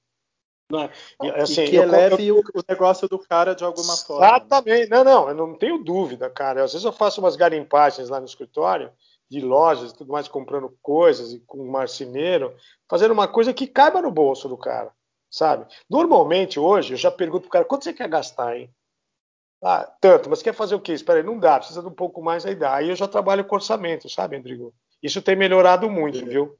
É? Assim, e que eleve eu, eu, o negócio do cara de alguma exatamente. forma. Exatamente. Não, não, eu não tenho dúvida, cara. Às vezes eu faço umas garimpagens lá no escritório, de lojas e tudo mais, comprando coisas e com um marceneiro, fazendo uma coisa que caiba no bolso do cara, sabe? Normalmente, hoje, eu já pergunto pro cara, quanto você quer gastar, hein? Ah, tanto, mas quer fazer o quê? Espera aí, não dá, precisa de um pouco mais, aí dá. Aí eu já trabalho com orçamento, sabe, Rodrigo? Isso tem melhorado muito, viu?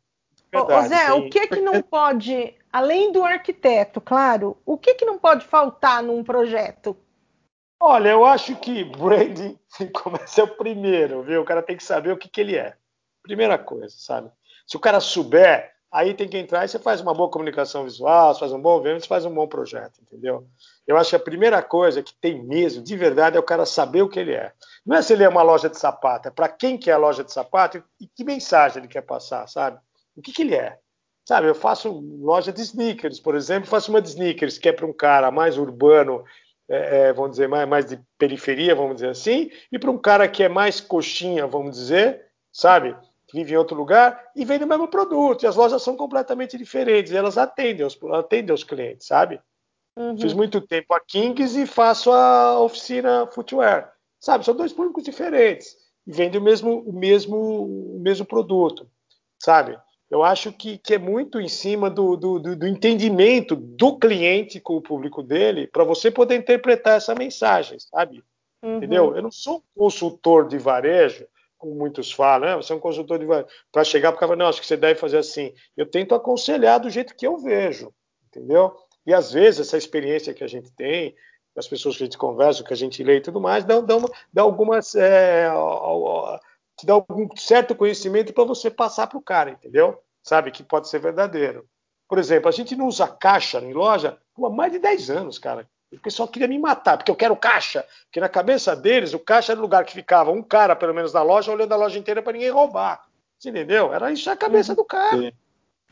Verdade, Ô, Zé, tem... o que que não pode, além do arquiteto, claro, o que que não pode faltar num projeto? Olha, eu acho que branding começa o primeiro, viu? O cara tem que saber o que que ele é. Primeira coisa, sabe? Se o cara souber, aí tem que entrar e você faz uma boa comunicação visual, você faz um bom evento, você faz um bom projeto, entendeu? Eu acho que a primeira coisa que tem mesmo, de verdade, é o cara saber o que ele é. Não é se ele é uma loja de sapato, é para quem que é a loja de sapato e que mensagem ele quer passar, sabe? o que, que ele é. Sabe, eu faço loja de sneakers, por exemplo, faço uma de sneakers que é para um cara mais urbano, é, é, vamos dizer, mais, mais de periferia, vamos dizer assim, e para um cara que é mais coxinha, vamos dizer, sabe, que vive em outro lugar e vende o mesmo produto. E as lojas são completamente diferentes, elas atendem os, atendem os clientes, sabe? Uhum. Fiz muito tempo a Kings e faço a oficina footwear, sabe? São dois públicos diferentes e vendem o mesmo, o mesmo, o mesmo produto, sabe? Eu acho que, que é muito em cima do, do, do, entendimento do cliente com o público dele para você poder interpretar essa mensagem, sabe? Uhum. Entendeu? Eu não sou um consultor de varejo, como muitos falam, né? você é um consultor de varejo, para chegar para falar, não, acho que você deve fazer assim. Eu tento aconselhar do jeito que eu vejo, entendeu? E às vezes essa experiência que a gente tem, as pessoas que a gente conversa, que a gente lê e tudo mais, dá, dá, uma, dá algumas. É, te dá algum certo conhecimento para você passar para o cara, entendeu? Sabe, que pode ser verdadeiro. Por exemplo, a gente não usa caixa em loja há mais de 10 anos, cara. O pessoal queria me matar, porque eu quero caixa. Porque na cabeça deles, o caixa era o lugar que ficava um cara, pelo menos, na loja, olhando a loja inteira para ninguém roubar. Você entendeu? Era isso a cabeça uhum. do cara. Sim.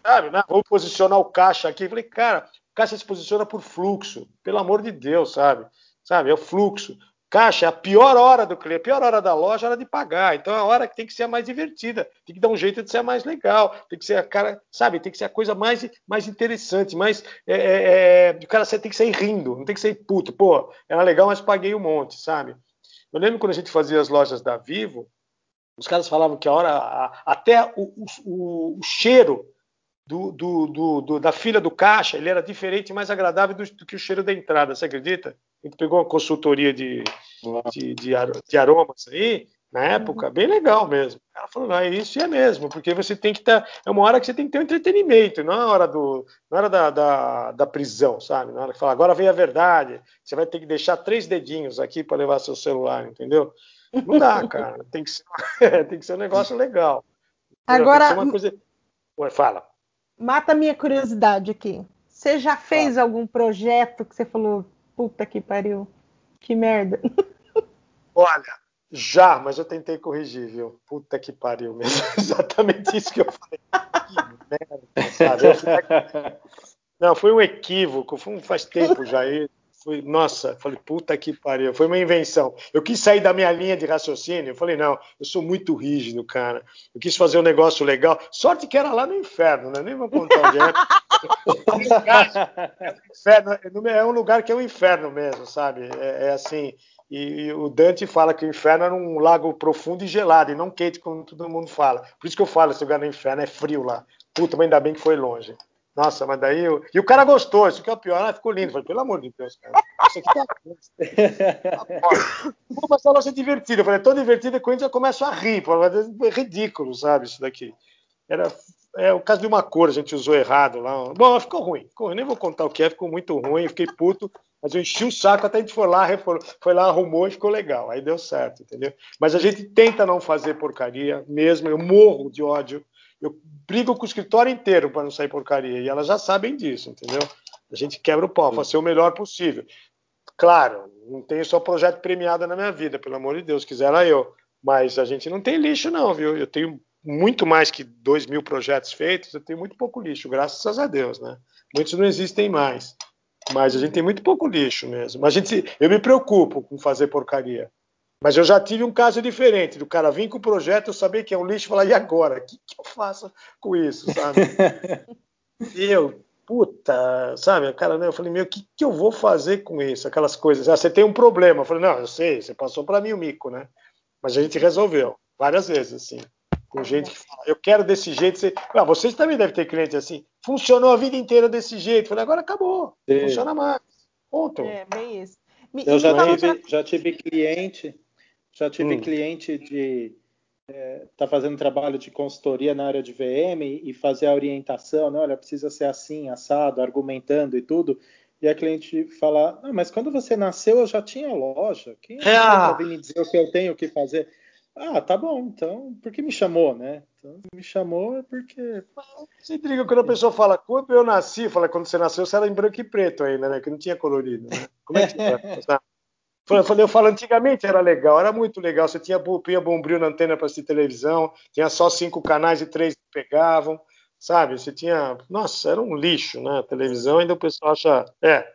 Sabe, né? Vou posicionar o caixa aqui. Eu falei, cara, o caixa se posiciona por fluxo. Pelo amor de Deus, sabe? Sabe, é o fluxo. Caixa é a pior hora do cliente, a pior hora da loja é hora de pagar. Então é a hora que tem que ser a mais divertida, tem que dar um jeito de ser a mais legal, tem que ser a cara, sabe, tem que ser a coisa mais, mais interessante, mais. É, é, é o cara tem que sair rindo, não tem que sair puto. Pô, era legal, mas paguei um monte, sabe? Eu lembro quando a gente fazia as lojas da Vivo, os caras falavam que a hora, a, até o, o, o cheiro do, do, do, da fila do caixa, ele era diferente, mais agradável do que o cheiro da entrada, você acredita? A gente pegou uma consultoria de, de, de, de aromas aí, na época, bem legal mesmo. Ela falou, não, é isso e é mesmo, porque você tem que estar. Tá, é uma hora que você tem que ter um entretenimento, não é a hora, do, não é hora da, da, da, prisão, sabe? Na hora que fala, agora vem a verdade, você vai ter que deixar três dedinhos aqui para levar seu celular, entendeu? Não dá, cara. Tem que ser, tem que ser um negócio legal. Agora. Coisa... Ué, fala. Mata a minha curiosidade aqui. Você já fez fala. algum projeto que você falou, Puta que pariu. Que merda. Olha, já, mas eu tentei corrigir, viu? Puta que pariu mesmo. Exatamente isso que eu falei. Que merda, sabe? Não, foi um equívoco, foi um, faz tempo já. Foi, nossa, falei, puta que pariu, foi uma invenção. Eu quis sair da minha linha de raciocínio, eu falei, não, eu sou muito rígido, cara. Eu quis fazer um negócio legal. Sorte que era lá no inferno, né? Nem vou contar onde é. é, um lugar que é um inferno mesmo, sabe? É, é assim. E, e, o Dante fala que o inferno era um lago profundo e gelado, e não quente, como todo mundo fala. Por isso que eu falo, esse lugar no inferno é frio lá. Puta, mas ainda bem que foi longe. Nossa, mas daí. Eu... E o cara gostou, isso que é o pior. Ah, ficou lindo. Eu falei, pelo amor de Deus, cara. Isso aqui tá. Pô, mas a loja é divertida. Eu falei, é tão divertida que quando já começa a rir. Pô, é ridículo, sabe, isso daqui. Era. É o caso de uma cor, a gente usou errado lá. Bom, ficou ruim. Ficou ruim. Nem vou contar o que é, ficou muito ruim. Fiquei puto. Mas eu enchi o saco até a gente foi lá, foi lá, arrumou e ficou legal. Aí deu certo, entendeu? Mas a gente tenta não fazer porcaria mesmo. Eu morro de ódio. Eu brigo com o escritório inteiro para não sair porcaria. E elas já sabem disso, entendeu? A gente quebra o pau, fazer o melhor possível. Claro, não tenho só projeto premiado na minha vida, pelo amor de Deus, quisera eu. Mas a gente não tem lixo, não, viu? Eu tenho muito mais que dois mil projetos feitos, eu tenho muito pouco lixo, graças a Deus, né? Muitos não existem mais. Mas a gente tem muito pouco lixo mesmo. Mas a gente, eu me preocupo com fazer porcaria. Mas eu já tive um caso diferente, do cara vir com o projeto, eu saber que é um lixo e falar, e agora? O que, que eu faço com isso, sabe? e eu, puta, sabe? Cara, né, eu falei, meu, o que, que eu vou fazer com isso? Aquelas coisas. Ah, você tem um problema. Eu falei, não, eu sei, você passou para mim o mico, né? Mas a gente resolveu, várias vezes, assim. Com gente que fala, eu quero desse jeito. Você... Ah, vocês também devem ter cliente assim. Funcionou a vida inteira desse jeito. Falei, agora acabou. Sim. Funciona mais. Ponto. É, bem isso. Eu já tive, já tive cliente, já tive hum. cliente de é, tá fazendo trabalho de consultoria na área de VM e fazer a orientação, né? Olha, precisa ser assim, assado, argumentando e tudo. E a cliente fala, ah, mas quando você nasceu eu já tinha loja. Quem é, é. vir me dizer o que eu tenho que fazer? Ah, tá bom, então, por que me chamou, né? Então, me chamou é porque. Você intriga quando a pessoa fala, quando eu nasci, fala, quando você nasceu, você era em branco e preto ainda, né? Que não tinha colorido, né? Como é que tá? Eu falei, eu falo, antigamente era legal, era muito legal. Você tinha punha bombril na antena para assistir televisão, tinha só cinco canais e três pegavam, sabe? Você tinha. Nossa, era um lixo, né? A televisão, ainda o pessoal acha. É,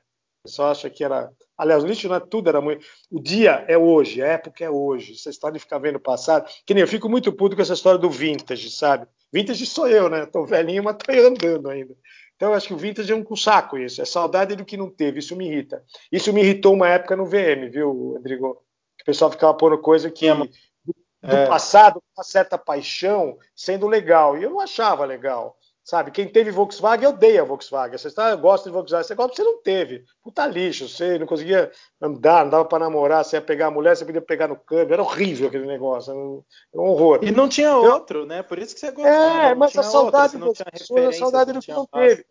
pessoal acha que era Aliás, o lixo não é tudo, era muito. O dia é hoje, a época é hoje. Essa história de ficar vendo o passado. Que nem eu fico muito puto com essa história do vintage, sabe? Vintage sou eu, né? Tô velhinho, mas tô andando ainda. Então, eu acho que o vintage é um saco isso. É saudade do que não teve. Isso me irrita. Isso me irritou uma época no VM, viu, Rodrigo? Que o pessoal ficava pondo coisa que. Do, do é. passado, uma certa paixão, sendo legal. E eu não achava legal. Sabe, quem teve Volkswagen odeia Volkswagen. Você está, gosta de Volkswagen, você gosta, você não teve. Puta lixo, você não conseguia andar, não dava para namorar, você ia pegar a mulher, você podia pegar no câmbio. Era horrível aquele negócio, era um, horror. E não tinha outro, né? Por isso que você gostava. É, mas a saudade das pessoas, a saudade do que não teve.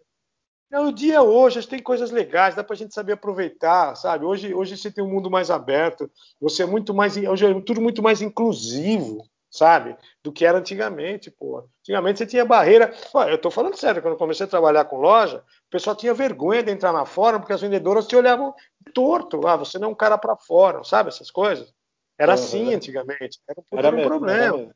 Não, o dia hoje, tem coisas legais, dá para a gente saber aproveitar, sabe? Hoje, hoje você tem um mundo mais aberto, você é muito mais, hoje é tudo muito mais inclusivo, sabe? Do que era antigamente, pô. Antigamente você tinha barreira. Pô, eu tô falando sério, quando eu comecei a trabalhar com loja, o pessoal tinha vergonha de entrar na fórum, porque as vendedoras te olhavam torto. Ah, você não é um cara para fora, sabe? Essas coisas. Era uhum. assim antigamente. Era um, era um mesmo, problema.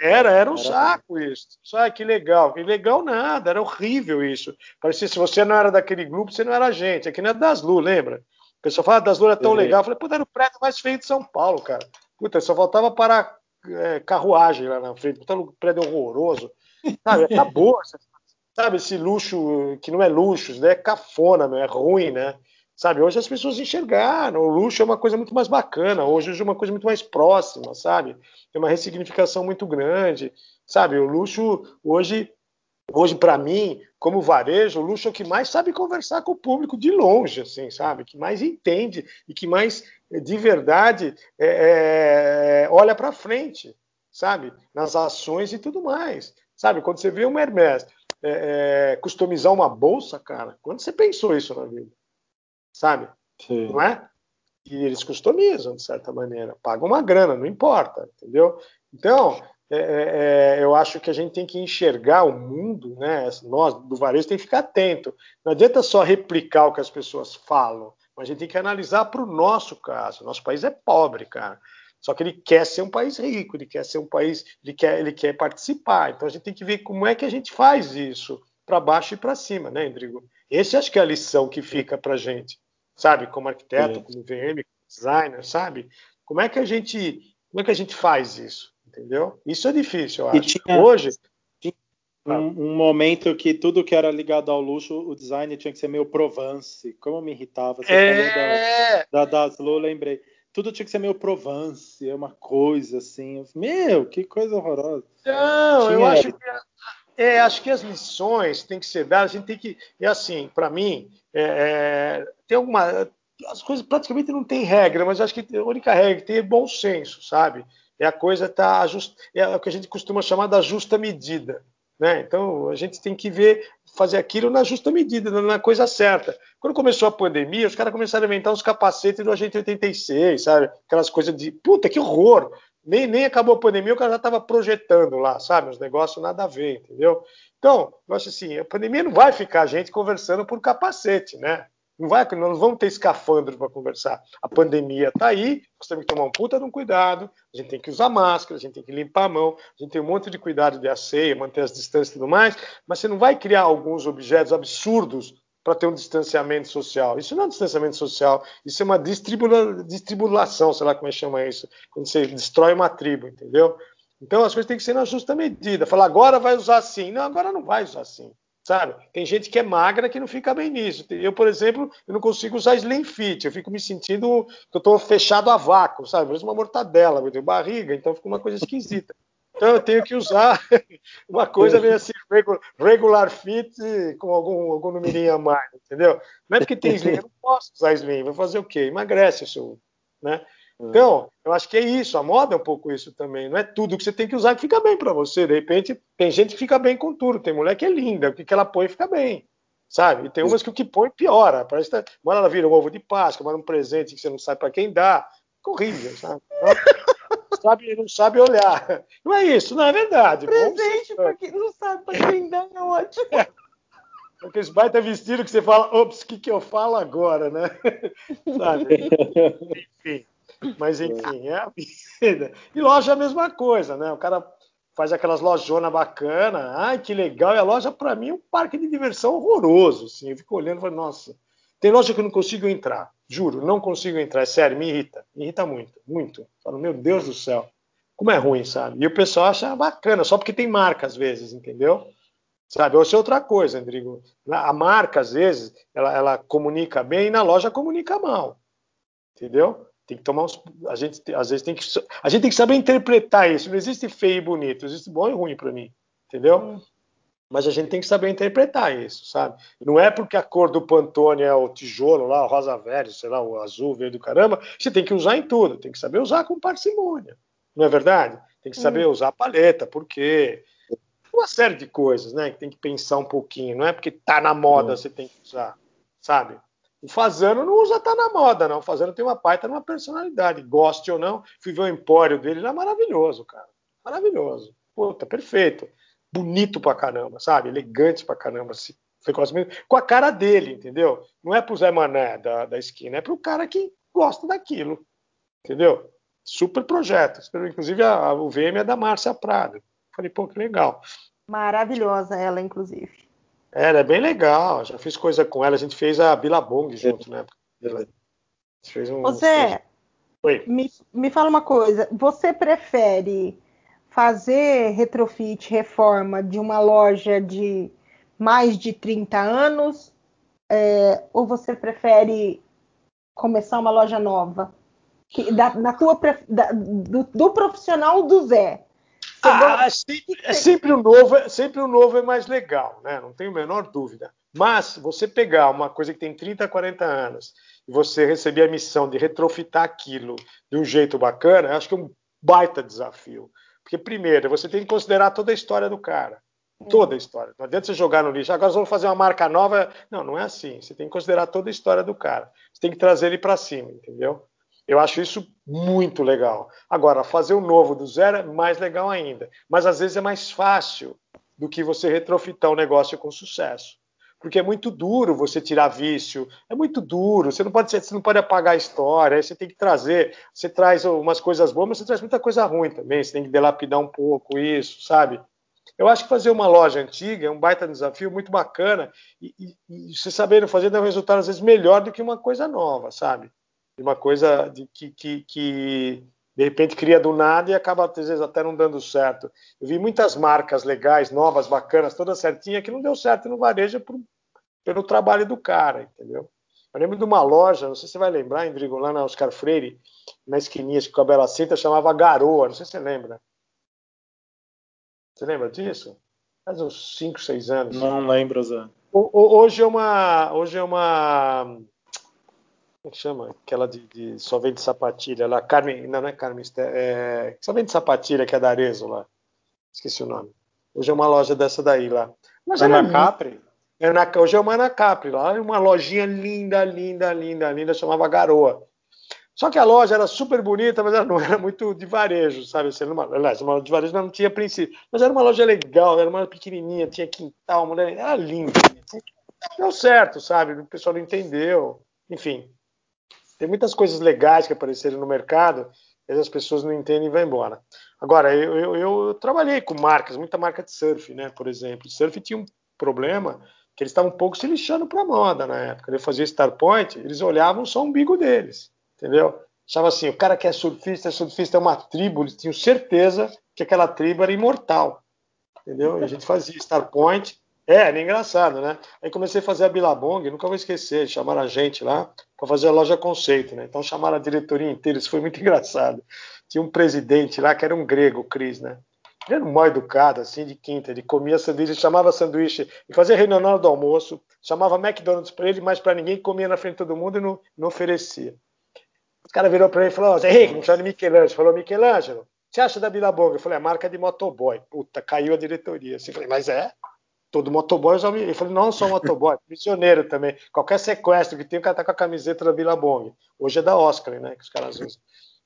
Era, era, um era saco isso. Ah, que legal. Que legal nada, era horrível isso. Parecia se você não era daquele grupo, você não era gente. Aqui não é das Lu, lembra? O pessoal fala, ah, das Lu é tão Sim. legal. Eu falei, puta, era o prédio mais feio de São Paulo, cara. Puta, só faltava parar é, carruagem lá na frente, puta prédio horroroso. Sabe, acabou. sabe, esse luxo que não é luxo, né? é cafona, não é ruim, né? Sabe, hoje as pessoas enxergaram, o luxo é uma coisa muito mais bacana, hoje, hoje é uma coisa muito mais próxima, sabe? Tem uma ressignificação muito grande, sabe? O luxo hoje hoje para mim, como varejo, o luxo é o que mais sabe conversar com o público de longe, assim, sabe? Que mais entende e que mais de verdade é, é, olha para frente, sabe? Nas ações e tudo mais, sabe? Quando você vê uma Hermes é, é, customizar uma bolsa, cara, quando você pensou isso na vida, sabe? Sim. Não é? E eles customizam de certa maneira, pagam uma grana, não importa, entendeu? Então, é, é, é, eu acho que a gente tem que enxergar o mundo, né? Nós do varejo tem que ficar atento. Não adianta só replicar o que as pessoas falam, mas a gente tem que analisar para o nosso caso. Nosso país é pobre, cara. Só que ele quer ser um país rico, ele quer ser um país, ele quer, ele quer participar. Então a gente tem que ver como é que a gente faz isso para baixo e para cima, né, Rodrigo? Esse acho que é a lição que fica para gente, sabe? Como arquiteto, como VM, como designer, sabe? Como é que a gente, como é que a gente faz isso? Entendeu? Isso é difícil, eu acho. Tinha, Hoje. Tinha um, um, momento que tudo que era ligado ao luxo, o design tinha que ser meio Provence. Como me irritava. Você é... falou da, da Daslo, lembrei. tudo tinha que ser meio Provence, é uma coisa assim. Meu, que coisa horrorosa. Não, tinha... eu acho que é, acho que as missões têm que ser dadas, a gente tem que. É assim, para mim, é, é, tem alguma. As coisas praticamente não tem regra, mas acho que a única regra que tem é bom senso, sabe? É a coisa tá just, é o que a gente costuma chamar da justa medida. Né? Então a gente tem que ver, fazer aquilo na justa medida, na coisa certa. Quando começou a pandemia, os caras começaram a inventar uns capacetes do Agente 86, sabe? Aquelas coisas de puta, que horror! Nem, nem acabou a pandemia, o cara já estava projetando lá, sabe? Os negócios nada a ver, entendeu? Então, eu acho assim, a pandemia não vai ficar a gente conversando por capacete, né? Não vai, nós não vamos ter escafandro para conversar. A pandemia está aí, nós temos que tomar um puta de um cuidado, a gente tem que usar máscara, a gente tem que limpar a mão, a gente tem um monte de cuidado de aceia, manter as distâncias e tudo mais, mas você não vai criar alguns objetos absurdos para ter um distanciamento social. Isso não é um distanciamento social, isso é uma distribula, distribulação, sei lá como é que chama isso, quando você destrói uma tribo, entendeu? Então as coisas têm que ser na justa medida. Falar agora vai usar assim. Não, agora não vai usar assim. Sabe? Tem gente que é magra que não fica bem nisso. Eu, por exemplo, eu não consigo usar slim fit. Eu fico me sentindo que eu estou fechado a vácuo, sabe? Parece uma mortadela, eu tenho barriga, então fica uma coisa esquisita. Então eu tenho que usar uma coisa meio assim, regular fit com algum, algum numerinho a mais, entendeu? Não é porque tem slim, eu não posso usar slim, vou fazer o quê? Emagrece isso, né? Então, eu acho que é isso, a moda é um pouco isso também. Não é tudo que você tem que usar que fica bem para você. De repente, tem gente que fica bem com tudo, tem mulher que é linda, o que ela põe fica bem, sabe? E tem umas que o que põe piora. Parece que uma ela vira um ovo de Páscoa, manda um presente que você não sabe para quem dá. Fica horrível, sabe? Não sabe, não sabe olhar. Não é isso, não é verdade. Presente para quem não sabe para quem dá é ótimo. É. Aqueles baita vestido que você fala, ops, o que, que eu falo agora, né? Sabe? Enfim. Mas enfim, é a vida. E loja é a mesma coisa, né? O cara faz aquelas lojonas bacana, ai que legal. E a loja, para mim, é um parque de diversão horroroso. Assim. Eu fico olhando e falo, nossa, tem loja que eu não consigo entrar. Juro, não consigo entrar. É sério, me irrita. Me irrita muito, muito. Falo, meu Deus do céu. Como é ruim, sabe? E o pessoal acha bacana, só porque tem marca às vezes, entendeu? Sabe? Ou se é outra coisa, Rodrigo. A marca, às vezes, ela, ela comunica bem e na loja comunica mal. Entendeu? Tem que tomar uns, a gente às vezes tem que a gente tem que saber interpretar isso. Não existe feio e bonito, existe bom e ruim para mim, entendeu? Hum. Mas a gente tem que saber interpretar isso, sabe? Não é porque a cor do Pantone é o tijolo lá, o rosa velho, sei lá, o azul veio do caramba, você tem que usar em tudo, tem que saber usar com parcimônia. Não é verdade? Tem que saber hum. usar a paleta, por quê? Uma série de coisas, né? Que tem que pensar um pouquinho. Não é porque tá na moda hum. você tem que usar, sabe? O Fazano não usa tá na moda, não. O Fazano tem uma baita numa personalidade. Goste ou não, fui ver o empório dele, ele é maravilhoso, cara. Maravilhoso. Puta, perfeito. Bonito pra caramba, sabe? Elegante pra caramba. Se com a cara dele, entendeu? Não é pro Zé Mané da, da esquina, é pro cara que gosta daquilo, entendeu? Super projeto. Inclusive, a, a, o VM é da Márcia Prado. Falei, pô, que legal. Maravilhosa ela, inclusive. Ela é bem legal, já fiz coisa com ela, a gente fez a Billabong junto, né? Fez um, Zé, Oi. Me, me fala uma coisa, você prefere fazer retrofit, reforma de uma loja de mais de 30 anos é, ou você prefere começar uma loja nova? Que, da, na tua, da, do, do, profissional do Zé. Ah, é sempre, é sempre, o novo, é, sempre o novo é mais legal, né? Não tenho a menor dúvida. Mas você pegar uma coisa que tem 30, 40 anos e você receber a missão de retrofitar aquilo de um jeito bacana, acho que é um baita desafio. Porque, primeiro, você tem que considerar toda a história do cara. Toda a história. Não adianta você jogar no lixo. Agora vamos fazer uma marca nova. Não, não é assim. Você tem que considerar toda a história do cara. Você tem que trazer ele para cima, entendeu? Eu acho isso muito legal. Agora, fazer o novo do zero é mais legal ainda. Mas às vezes é mais fácil do que você retrofitar um negócio com sucesso. Porque é muito duro você tirar vício, é muito duro, você não pode, você não pode apagar a história, você tem que trazer, você traz umas coisas boas, mas você traz muita coisa ruim também, você tem que delapidar um pouco isso, sabe? Eu acho que fazer uma loja antiga é um baita desafio muito bacana e, e, e você sabendo fazer dá um resultado às vezes melhor do que uma coisa nova, sabe? De uma coisa de que, que, que, de repente cria do nada e acaba às vezes até não dando certo. Eu vi muitas marcas legais, novas, bacanas, todas certinhas, que não deu certo no varejo por, pelo trabalho do cara, entendeu? Eu lembro de uma loja, não sei se você vai lembrar, Indrigo, lá na Oscar Freire, na esquininha com a Bela Cinta, chamava Garoa, não sei se você lembra. Você lembra disso? Faz uns 5, 6 anos. Não lembro, Zé. Hoje é uma. Hoje é uma. Como é que chama? Aquela de, de só vende sapatilha lá. Carmen. Não, não é Carmen. É, só vende sapatilha, que é da Arezo lá. Esqueci o nome. Hoje é uma loja dessa daí lá. Mas Ana é Capri? É na, hoje é uma Ana Capri lá. Uma lojinha linda, linda, linda, linda. Chamava Garoa. Só que a loja era super bonita, mas ela não era muito de varejo, sabe? Assim, uma, aliás, uma loja de varejo não tinha princípio. Mas era uma loja legal, era uma pequenininha, tinha quintal, mulher, era linda. Deu certo, sabe? O pessoal não entendeu. Enfim, tem muitas coisas legais que apareceram no mercado e as pessoas não entendem e vão embora. Agora, eu, eu, eu trabalhei com marcas, muita marca de surf, né? Por exemplo. Surf tinha um problema que eles estavam um pouco se lixando para a moda na época. Eu fazia Star Point, eles olhavam só o umbigo deles entendeu? Achava assim, o cara que é surfista, surfista é uma tribo, eles tinham certeza que aquela tribo era imortal, entendeu? E a gente fazia Star Point, é, era engraçado, né? Aí comecei a fazer a Billabong, nunca vou esquecer, chamaram a gente lá para fazer a loja conceito, né? Então chamaram a diretoria inteira, isso foi muito engraçado. Tinha um presidente lá que era um grego, o Cris, né? Ele era mal educado, assim, de quinta. Ele comia sanduíche, chamava sanduíche e fazia reunião na hora do almoço, chamava McDonald's para ele, mas para ninguém, comia na frente de todo mundo e não, não oferecia. O cara virou para ele e falou: Zé Henrique, me chama de Michelangelo. Falou: Michelangelo, você acha da Billabong? Eu falei: a marca de motoboy. Puta, caiu a diretoria. Assim, eu falei: mas é? Todo motoboy. Ele falou: não só motoboy, missioneiro também. Qualquer sequestro que tem, o cara tá com a camiseta da Billabong. Hoje é da Oscar, né? Que os caras usam.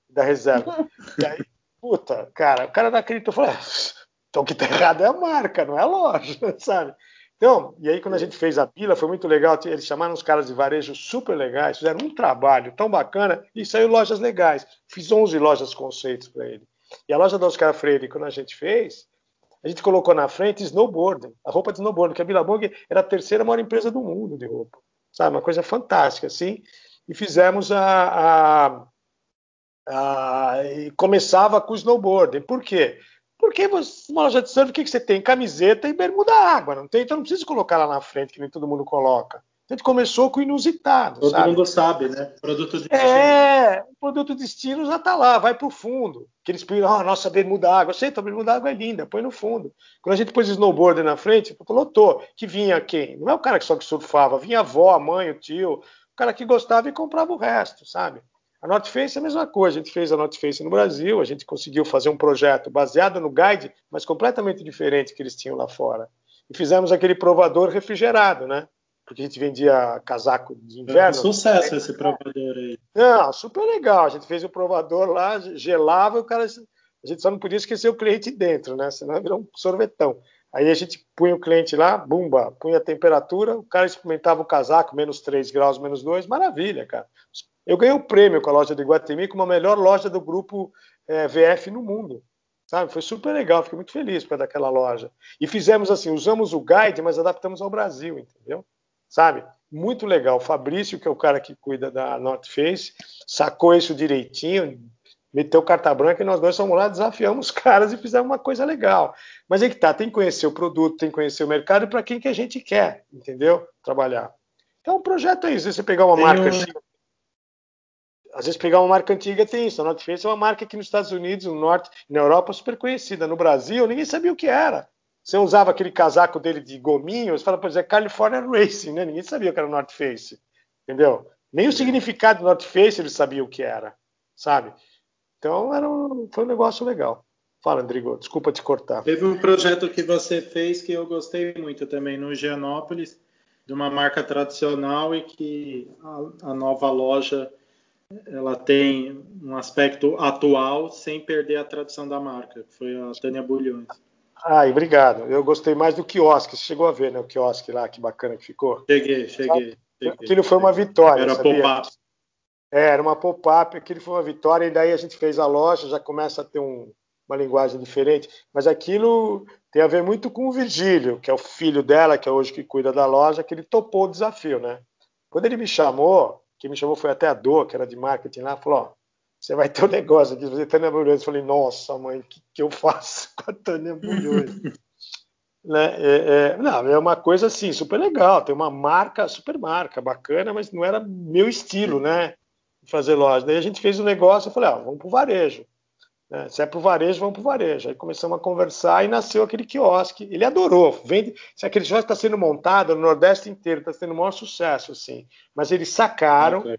Da reserva. E aí, puta, cara, o cara não acreditou. Eu falei: ah, então o que tá errado é a marca, não é a loja, sabe? Então, e aí quando a gente fez a pila, foi muito legal. Eles chamaram os caras de varejo super legais, fizeram um trabalho tão bacana e saiu lojas legais. Fiz 11 lojas conceitos para ele. E a loja da Oscar Freire, quando a gente fez, a gente colocou na frente snowboard, a roupa de snowboard, porque a Billabong era a terceira maior empresa do mundo de roupa. Sabe, uma coisa fantástica, assim. E fizemos a, a, a e começava com o snowboard. Por quê? Porque você, uma loja de surf, o que, que você tem? Camiseta e bermuda água, não tem? Então não precisa colocar lá na frente, que nem todo mundo coloca. A gente começou com o inusitado. Todo sabe? mundo sabe, né? Produto de É, o produto de estilo já está lá, vai para o fundo. Que eles pedem, ah, nossa bermuda água. Eu sei, tua bermuda água é linda, põe no fundo. Quando a gente pôs snowboard na frente, lotou. Que vinha quem? Não é o cara que só que surfava, vinha a avó, a mãe, o tio, o cara que gostava e comprava o resto, sabe? A North Face é a mesma coisa. A gente fez a North Face no Brasil, a gente conseguiu fazer um projeto baseado no guide, mas completamente diferente que eles tinham lá fora. E fizemos aquele provador refrigerado, né? Porque a gente vendia casaco de inverno. É um sucesso esse provador aí. Não, super legal. A gente fez o provador lá, gelava, o cara. A gente só não podia esquecer o cliente dentro, né? Senão virou um sorvetão. Aí a gente punha o cliente lá, bumba, punha a temperatura, o cara experimentava o casaco, menos 3 graus, menos 2, maravilha, cara. Eu ganhei um prêmio com a loja de Guatemi como a melhor loja do grupo é, VF no mundo. Sabe? Foi super legal, fiquei muito feliz por daquela loja. E fizemos assim, usamos o guide, mas adaptamos ao Brasil, entendeu? Sabe? Muito legal. O Fabrício, que é o cara que cuida da North Face, sacou isso direitinho, meteu carta branca e nós dois fomos lá, desafiamos os caras e fizemos uma coisa legal. Mas é que tá, tem que conhecer o produto, tem que conhecer o mercado e para quem que a gente quer, entendeu? Trabalhar. Então o projeto é isso, você pegar uma tem marca um às vezes pegar uma marca antiga tem isso. A North Face é uma marca aqui nos Estados Unidos, no Norte, na Europa, super conhecida. No Brasil, ninguém sabia o que era. Você usava aquele casaco dele de gominho, você fala, pois é California Racing, né? Ninguém sabia o que era North Face, entendeu? Nem o significado do North Face eles sabiam o que era, sabe? Então era um, foi um negócio legal. Fala, Andrigo, desculpa te cortar. Teve um projeto que você fez que eu gostei muito também no Higienópolis, de uma marca tradicional e que a, a nova loja ela tem um aspecto atual sem perder a tradição da marca, que foi a Tânia Bulhões. Ai, obrigado. Eu gostei mais do quiosque. Você chegou a ver, né? O quiosque lá, que bacana que ficou. Cheguei, cheguei. cheguei aquilo foi uma vitória. Era pop-up. É, era uma pop-up, aquilo foi uma vitória, e daí a gente fez a loja, já começa a ter um, uma linguagem diferente. Mas aquilo tem a ver muito com o Virgílio, que é o filho dela, que é hoje que cuida da loja, que ele topou o desafio, né? Quando ele me chamou, quem me chamou foi até a Dor, que era de marketing lá, falou: ó, você vai ter um negócio aqui, você Tânia Bulhões. Eu falei, nossa, mãe, o que, que eu faço com a Tânia Bulhões? Né? É, é, não, é uma coisa assim, super legal. Tem uma marca, super marca, bacana, mas não era meu estilo, né? Fazer loja. Daí a gente fez o um negócio e falei, ah, vamos pro varejo. Né? Se é pro varejo, vamos pro varejo. Aí começamos a conversar e nasceu aquele quiosque. Ele adorou. Vende, se aquele quiosque está sendo montado no Nordeste inteiro, está tendo o maior sucesso, assim. Mas eles sacaram. Okay.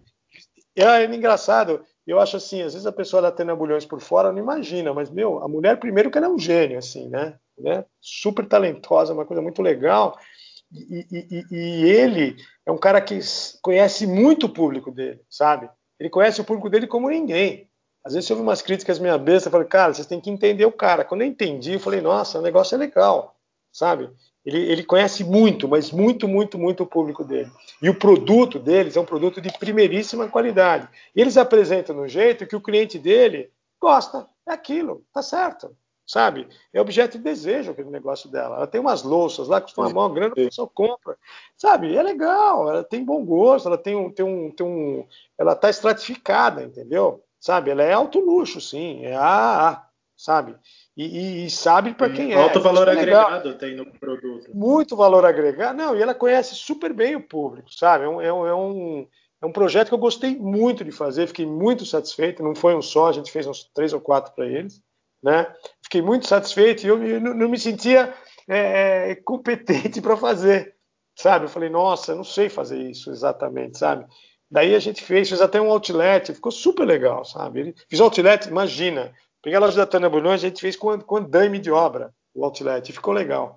É engraçado. Eu acho assim, às vezes a pessoa da Tena Bulhões por fora não imagina, mas, meu, a mulher primeiro que ela é um gênio, assim, né? né? Super talentosa, uma coisa muito legal. E, e, e, ele é um cara que conhece muito o público dele, sabe? Ele conhece o público dele como ninguém. Às vezes eu ouvi umas críticas minha besta, eu falei, cara, vocês têm que entender o cara. Quando eu entendi, eu falei, nossa, o negócio é legal, sabe? Ele, ele conhece muito, mas muito, muito, muito o público dele. E o produto deles é um produto de primeiríssima qualidade. Eles apresentam no jeito que o cliente dele gosta, é aquilo, tá certo sabe? É objeto de desejo aquele negócio dela. Ela tem umas louças lá que costuma uma grana, a pessoa compra, sabe? É legal, ela tem bom gosto, ela tem um, tem um, tem um, ela tá estratificada, entendeu? Sabe? Ela é alto luxo, sim, é AA, sabe? E, e, e sabe para quem é. Alto valor é agregado tem no produto. Muito valor agregado. Não, e ela conhece super bem o público, sabe? É um, é um, é um, é um projeto que eu gostei muito de fazer, fiquei muito satisfeito. Não foi um só, a gente fez uns três ou quatro para eles né? Fiquei muito satisfeito e eu, eu não, me sentia é, é competente para fazer, sabe? Eu falei, nossa, eu não sei fazer isso exatamente, sabe? Daí a gente fez, fez até um outlet, ficou super legal, sabe? Fiz outlet, imagina, peguei a loja da Tânia Bulhões, a gente fez com, com andame de obra, o outlet, ficou legal,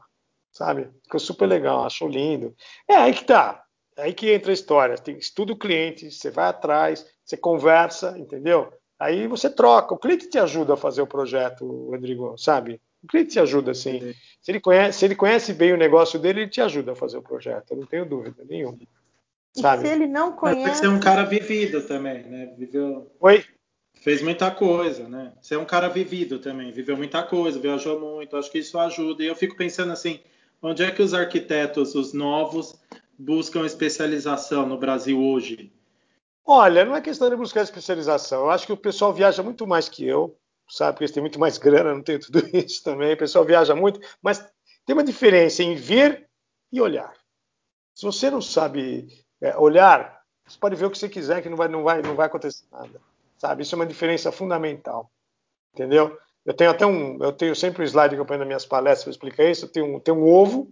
sabe? Ficou super legal, achou lindo. É aí que tá, é aí que entra a história. Tem, estuda o cliente, você vai atrás, você conversa, entendeu? Aí você troca. O cliente te ajuda a fazer o projeto, Rodrigo, sabe? O cliente te ajuda, sim. Se ele, conhece, se ele conhece bem o negócio dele, ele te ajuda a fazer o projeto. Eu não tenho dúvida nenhuma. Sabe? se ele não conhece. Mas você é um cara vivido também, né? Viveu. Oi? Fez muita coisa, né? Você é um cara vivido também, viveu muita coisa, viajou muito. Acho que isso ajuda. E eu fico pensando assim: onde é que os arquitetos, os novos, buscam especialização no Brasil hoje? Olha, não é questão de buscar especialização. Eu acho que o pessoal viaja muito mais que eu, sabe? Porque eles têm muito mais grana, não tem tudo isso também. O pessoal viaja muito, mas tem uma diferença em ver e olhar. Se você não sabe é, olhar, você pode ver o que você quiser, que não vai, não vai, não vai acontecer nada, sabe? Isso é uma diferença fundamental, entendeu? Eu tenho até um, eu tenho sempre um slide que eu ponho nas minhas palestras para explicar isso. Eu tenho um, tenho um ovo.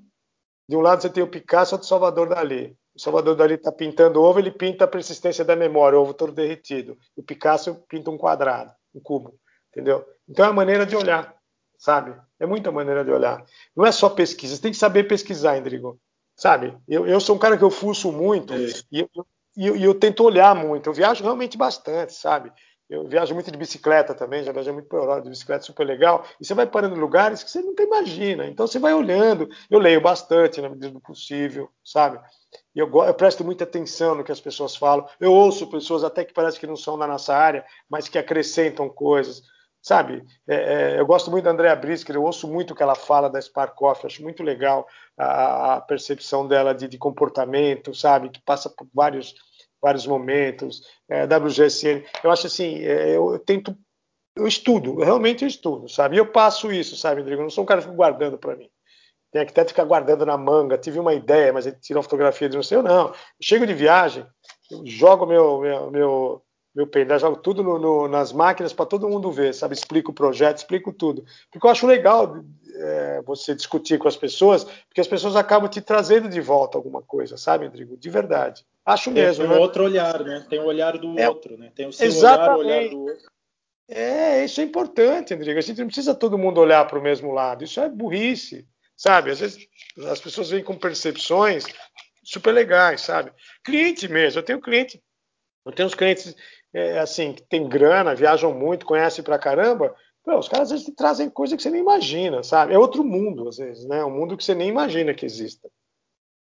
De um lado você tem o Picasso, outro Salvador Dali. O Salvador Dali está pintando ovo, ele pinta a persistência da memória, o ovo todo derretido. O Picasso pinta um quadrado, um cubo, entendeu? Então é a maneira de olhar, sabe? É muita maneira de olhar. Não é só pesquisa, você tem que saber pesquisar, Indrigo, sabe? Eu, eu sou um cara que eu fuço muito é. e, eu, e eu, tento olhar muito. Eu viajo realmente bastante, sabe? Eu viajo muito de bicicleta também, já viajei muito para Europa de bicicleta, super legal. E você vai parando em lugares que você nunca imagina. Então você vai olhando. Eu leio bastante na medida do possível, sabe? Eu, eu, presto muita atenção no que as pessoas falam. Eu ouço pessoas até que parece que não são da nossa área, mas que acrescentam coisas. Sabe? É, é, eu gosto muito da Andrea Brisker, eu ouço muito o que ela fala da Spark Coffee, acho muito legal a, a percepção dela de, de, comportamento, sabe? Que passa por vários vários momentos, é, WGSN. Eu acho assim, é, eu, eu, tento, eu estudo, eu realmente eu estudo, sabe? E eu passo isso, sabe, Rodrigo? Eu não sou um cara que fica guardando para mim. Tem que até ficar guardando na manga. Tive uma ideia, mas ele tirou uma fotografia de não sei, eu não. Eu chego de viagem, eu jogo meu, meu, meu, meu pendrive, jogo tudo no, no, nas máquinas para todo mundo ver, sabe? Explico o projeto, explico tudo. Porque eu acho legal é, você discutir com as pessoas, porque as pessoas acabam te trazendo de volta alguma coisa, sabe, Rodrigo? De verdade. Acho mesmo. Tem um né? outro olhar, né? Tem o olhar do é, outro, né? Tem o seu exatamente. olhar, o olhar do outro. É, isso é importante, Rodrigo. A gente não precisa todo mundo olhar para o mesmo lado. Isso é burrice, sabe? Às vezes as pessoas vêm com percepções super legais, sabe? Cliente mesmo. Eu tenho cliente, eu tenho uns clientes é, assim que tem grana, viajam muito, conhecem pra caramba. Pô, os caras às vezes trazem coisa que você nem imagina, sabe? É outro mundo às vezes, né? Um mundo que você nem imagina que exista.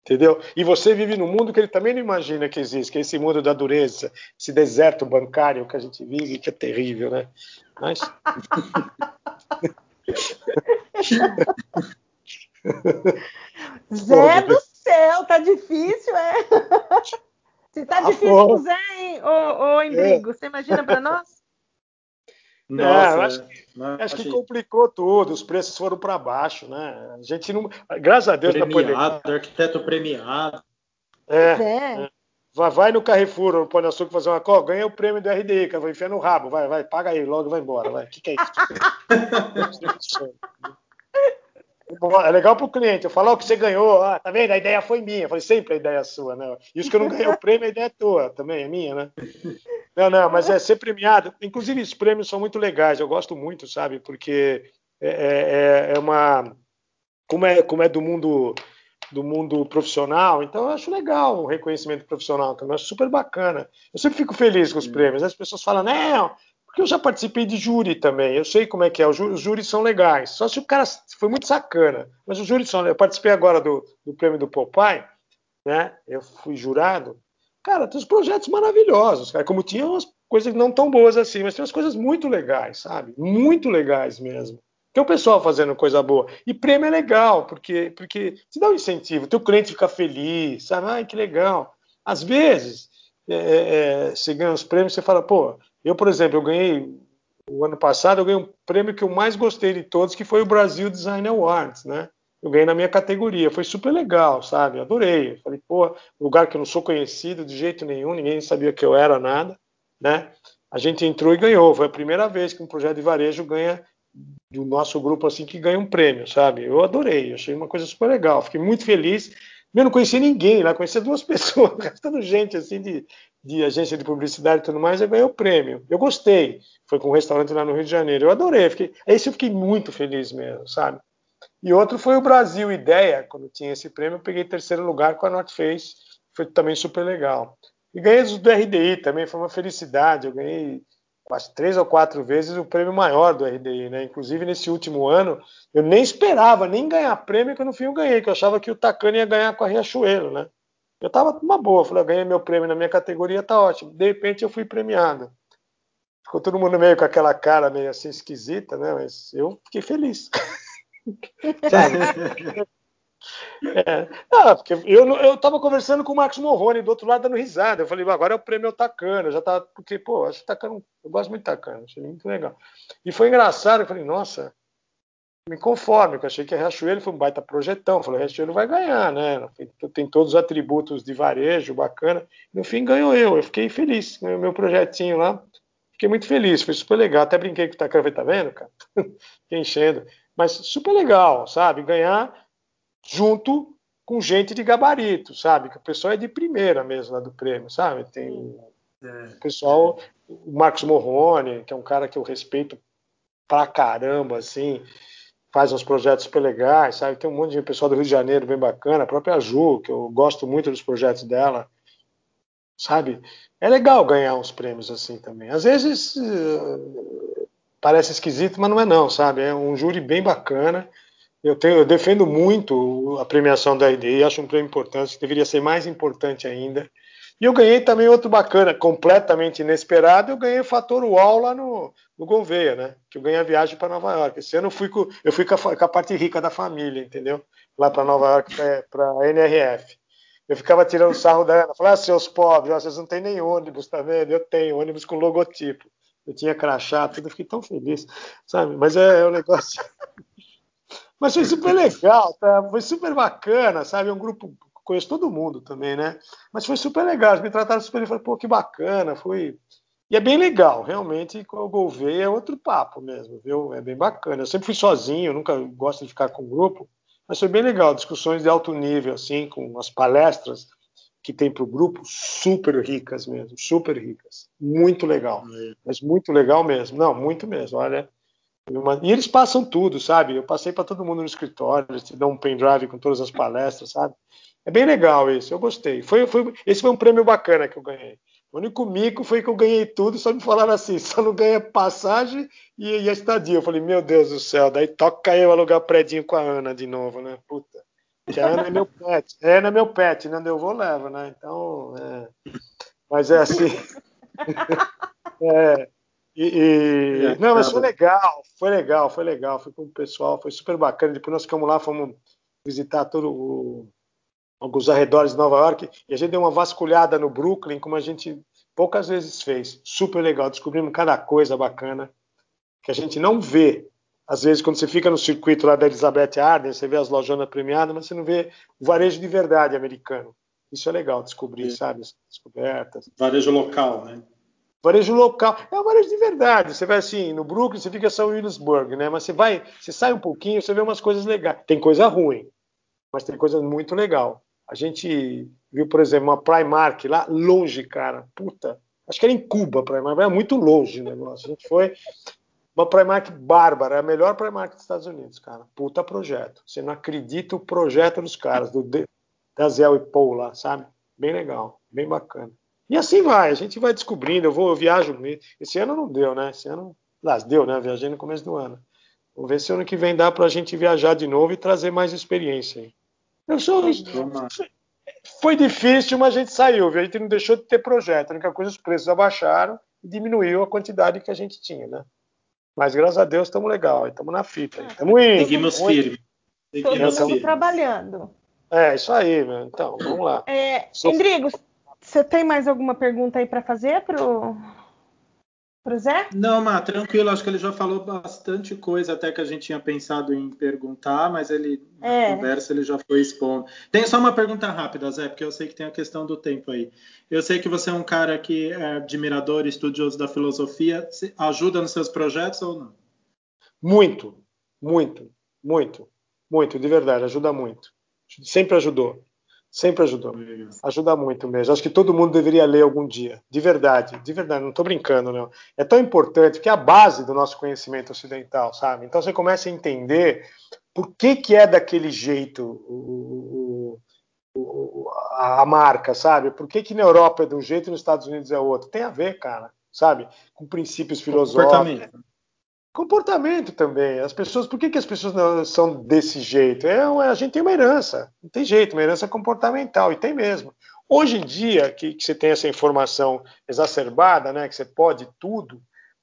Entendeu? E você vive num mundo que ele também não imagina que existe, que é esse mundo da dureza, esse deserto bancário que a gente vive, que é terrível, né? Mas. Zé do céu, tá difícil, é? Se tá, tá difícil Zé, hein, ô, ô Endrigo, é. você imagina para nós? Nossa, é, acho, acho que complicou tudo, os preços foram para baixo, né? A gente não. Graças a Deus premiado, na arquiteto premiado. É, é. é. Vai, vai no Carrefour, no Pão de Açúcar fazer uma coca, ganha o prêmio do RDI, que eu vou enfiar no rabo, vai, vai, paga aí, logo vai embora, vai. O que, que é isso? É legal para o cliente. Eu falo, o que você ganhou, ah, tá vendo? A ideia foi minha. Eu falei, sempre a ideia é sua, né? Isso que eu não ganhei o prêmio, a ideia é tua, também é minha, né? Não, não, mas é ser premiado. Inclusive, os prêmios são muito legais, eu gosto muito, sabe? Porque é, é, é uma. Como é, como é do mundo do mundo profissional, então eu acho legal o reconhecimento profissional também, eu acho super bacana. Eu sempre fico feliz com os prêmios. As pessoas falam, não, porque eu já participei de júri também, eu sei como é que é, os júris são legais. Só se o cara foi muito sacana. Mas os júris são. Eu participei agora do, do prêmio do Popeye, né? Eu fui jurado. Cara, tem uns projetos maravilhosos, cara. Como tinha umas coisas não tão boas assim, mas tem umas coisas muito legais, sabe? Muito legais mesmo. Tem o pessoal fazendo coisa boa. E prêmio é legal, porque, porque te dá um incentivo, teu cliente fica feliz, sabe? Ai, que legal. Às vezes, é, é, é você ganha os prêmios, você fala, pô, eu, por exemplo, eu ganhei o ano passado eu ganhei um prêmio que eu mais gostei de todos, que foi o Brasil Design Awards, né? Eu ganhei na minha categoria, foi super legal, sabe? Adorei. Falei, pô, lugar que eu não sou conhecido de jeito nenhum, ninguém sabia que eu era nada, né? A gente entrou e ganhou. Foi a primeira vez que um projeto de varejo ganha do nosso grupo assim que ganha um prêmio, sabe? Eu adorei, achei uma coisa super legal, fiquei muito feliz. Eu não conhecia ninguém lá, conhecia duas pessoas, gastando gente assim de, de agência de publicidade e tudo mais, eu ganhei o prêmio. Eu gostei. Foi com um restaurante lá no Rio de Janeiro. Eu adorei. Fiquei, esse eu fiquei muito feliz mesmo, sabe? E outro foi o Brasil Ideia, quando tinha esse prêmio, eu peguei terceiro lugar com a North Face. Foi também super legal. E ganhei do RDI também, foi uma felicidade. Eu ganhei quase três ou quatro vezes o prêmio maior do RDI, né? Inclusive nesse último ano, eu nem esperava nem ganhar prêmio que no fim eu ganhei, que eu achava que o Tacani ia ganhar com a Riachuelo, né? Eu tava uma boa, falei, eu ganhei meu prêmio na minha categoria, tá ótimo. De repente eu fui premiado. Ficou todo mundo meio com aquela cara meio assim esquisita, né? Mas eu fiquei feliz. é. Ah, porque eu, eu tava conversando com o Marcos Morrone do outro lado dando risada. Eu falei, agora é o prêmio Tacano. Eu já tava, porque, pô, acho que Tacano, eu gosto muito de Tacano, achei muito legal. E foi engraçado, eu falei, nossa, me conforme, eu achei que a Riachuelo foi um baita projetão, falei, Riachuelo vai ganhar, né? Tem todos os atributos de varejo, bacana. No fim ganhou eu, eu fiquei feliz, ganhei meu projetinho lá, fiquei muito feliz, foi super legal, até brinquei com o Takara, tá vendo, cara? fiquei enchendo, mas super legal, sabe? Ganhar junto com gente de gabarito, sabe? Que o pessoal é de primeira mesmo lá do prêmio, sabe? Tem o pessoal, o Marcos Morrone, que é um cara que eu respeito pra caramba, assim, faz uns projetos super legais, sabe? Tem um monte de pessoal do Rio de Janeiro bem bacana, a própria Ju, que eu gosto muito dos projetos dela, sabe? É legal ganhar uns prêmios assim também. Às vezes uh, parece esquisito, mas não é não, sabe? É um júri bem bacana. Eu, tenho, eu defendo muito a premiação da ID, acho um prêmio importante, deveria ser mais importante ainda. E eu ganhei também outro bacana, completamente inesperado, eu ganhei o fator UOL lá no, no Gouveia, né? Que eu ganhei a viagem para Nova York. Esse ano eu fui com, eu fui com a, com a parte rica da família, entendeu? Lá para Nova York, para a NRF. Eu ficava tirando sarro da Ana. Falei, ah, seus pobres, vocês não têm nem ônibus, tá vendo? Eu tenho ônibus com logotipo. Eu tinha crachá, tudo, eu fiquei tão feliz, sabe? Mas é, é um negócio. Mas foi super legal, tá? foi super bacana, sabe? Um grupo conheço todo mundo também, né? Mas foi super legal, eles me trataram super bem, falei, pô, que bacana, foi... E é bem legal, realmente, com o Gouveia é outro papo mesmo, viu? É bem bacana. Eu sempre fui sozinho, nunca gosto de ficar com grupo, mas foi bem legal, discussões de alto nível, assim, com as palestras que tem para o grupo, super ricas mesmo, super ricas. Muito legal, é. mas muito legal mesmo. Não, muito mesmo, olha... E eles passam tudo, sabe? Eu passei para todo mundo no escritório, eles te dão um pendrive com todas as palestras, sabe? É bem legal isso, eu gostei. Foi, foi, esse foi um prêmio bacana que eu ganhei. O único mico foi que eu ganhei tudo, só me falaram assim, só não ganha passagem e, e a estadia. Eu falei, meu Deus do céu, daí toca eu alugar prédio com a Ana de novo, né? Puta. Que a Ana é meu pet. A Ana é meu pet, né? Eu vou, levo, né? Então, é... Mas é assim. é. E, e... Não, mas foi legal, foi legal, foi legal. Fui com o pessoal, foi super bacana. Depois nós ficamos lá, fomos visitar todo o alguns arredores de Nova York, e a gente deu uma vasculhada no Brooklyn, como a gente poucas vezes fez. Super legal, descobrimos cada coisa bacana. que a gente não vê. Às vezes, quando você fica no circuito lá da Elizabeth Arden, você vê as lojonas premiadas, mas você não vê o varejo de verdade americano. Isso é legal descobrir, sabe? Descobertas. Varejo local, né? Varejo local. É um varejo de verdade. Você vai assim, no Brooklyn, você fica em São Williamsburg, né? Mas você vai, você sai um pouquinho, você vê umas coisas legais. Tem coisa ruim, mas tem coisa muito legal. A gente viu, por exemplo, uma Primark lá longe, cara. Puta. Acho que era em Cuba, Primark, era muito longe o negócio. A gente foi uma Primark bárbara, é a melhor Primark dos Estados Unidos, cara. Puta projeto. Você não acredita o projeto dos caras, do da Zel e Paul lá, sabe? Bem legal, bem bacana. E assim vai, a gente vai descobrindo. Eu vou, eu viajo. Esse ano não deu, né? Esse ano, lá, deu, né? viajei no começo do ano. Vamos ver se ano que vem dá para a gente viajar de novo e trazer mais experiência. Eu sou. Foi difícil, mas a gente saiu, viu? A gente não deixou de ter projeto. A única coisa, os preços abaixaram e diminuiu a quantidade que a gente tinha, né? Mas graças a Deus estamos legal, estamos na fita. Estamos indo. Seguimos firme. Todo mundo trabalhando. É, isso aí, meu. Então, vamos lá. É, Sou... Endrigo, você tem mais alguma pergunta aí para fazer pro, pro Zé? Não, Má, tranquilo. Acho que ele já falou bastante coisa até que a gente tinha pensado em perguntar, mas ele, é. na conversa, ele já foi expondo. Tem só uma pergunta rápida, Zé, porque eu sei que tem a questão do tempo aí. Eu sei que você é um cara que é admirador e estudioso da filosofia. Ajuda nos seus projetos ou não? Muito, muito, muito, muito, de verdade, ajuda muito. Sempre ajudou. Sempre ajudou. Ajuda muito mesmo. Acho que todo mundo deveria ler algum dia. De verdade. De verdade. Não estou brincando, não. É tão importante que é a base do nosso conhecimento ocidental, sabe? Então você começa a entender por que, que é daquele jeito o, o, o, a marca, sabe? Por que, que na Europa é de um jeito e nos Estados Unidos é outro? Tem a ver, cara, sabe? Com princípios filosóficos comportamento também. As pessoas, por que, que as pessoas não são desse jeito? É, a gente tem uma herança, não tem jeito, uma herança comportamental, e tem mesmo. Hoje em dia, que, que você tem essa informação exacerbada, né, que você pode tudo,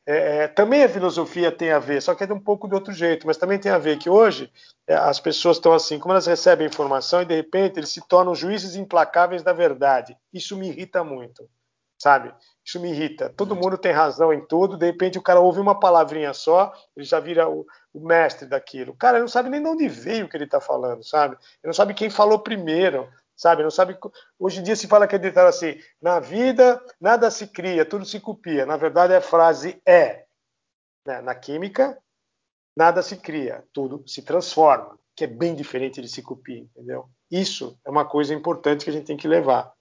é, é, também a filosofia tem a ver, só que é de um pouco de outro jeito, mas também tem a ver que hoje é, as pessoas estão assim, como elas recebem informação e de repente eles se tornam juízes implacáveis da verdade. Isso me irrita muito, sabe? Isso me irrita. Todo mundo tem razão em tudo, de repente o cara ouve uma palavrinha só, ele já vira o, o mestre daquilo. O cara não sabe nem de onde veio o que ele está falando, sabe? Ele não sabe quem falou primeiro, sabe? Não sabe. Hoje em dia se fala que ele assim: na vida nada se cria, tudo se copia. Na verdade a frase é: né? na química nada se cria, tudo se transforma, que é bem diferente de se copiar, entendeu? Isso é uma coisa importante que a gente tem que levar.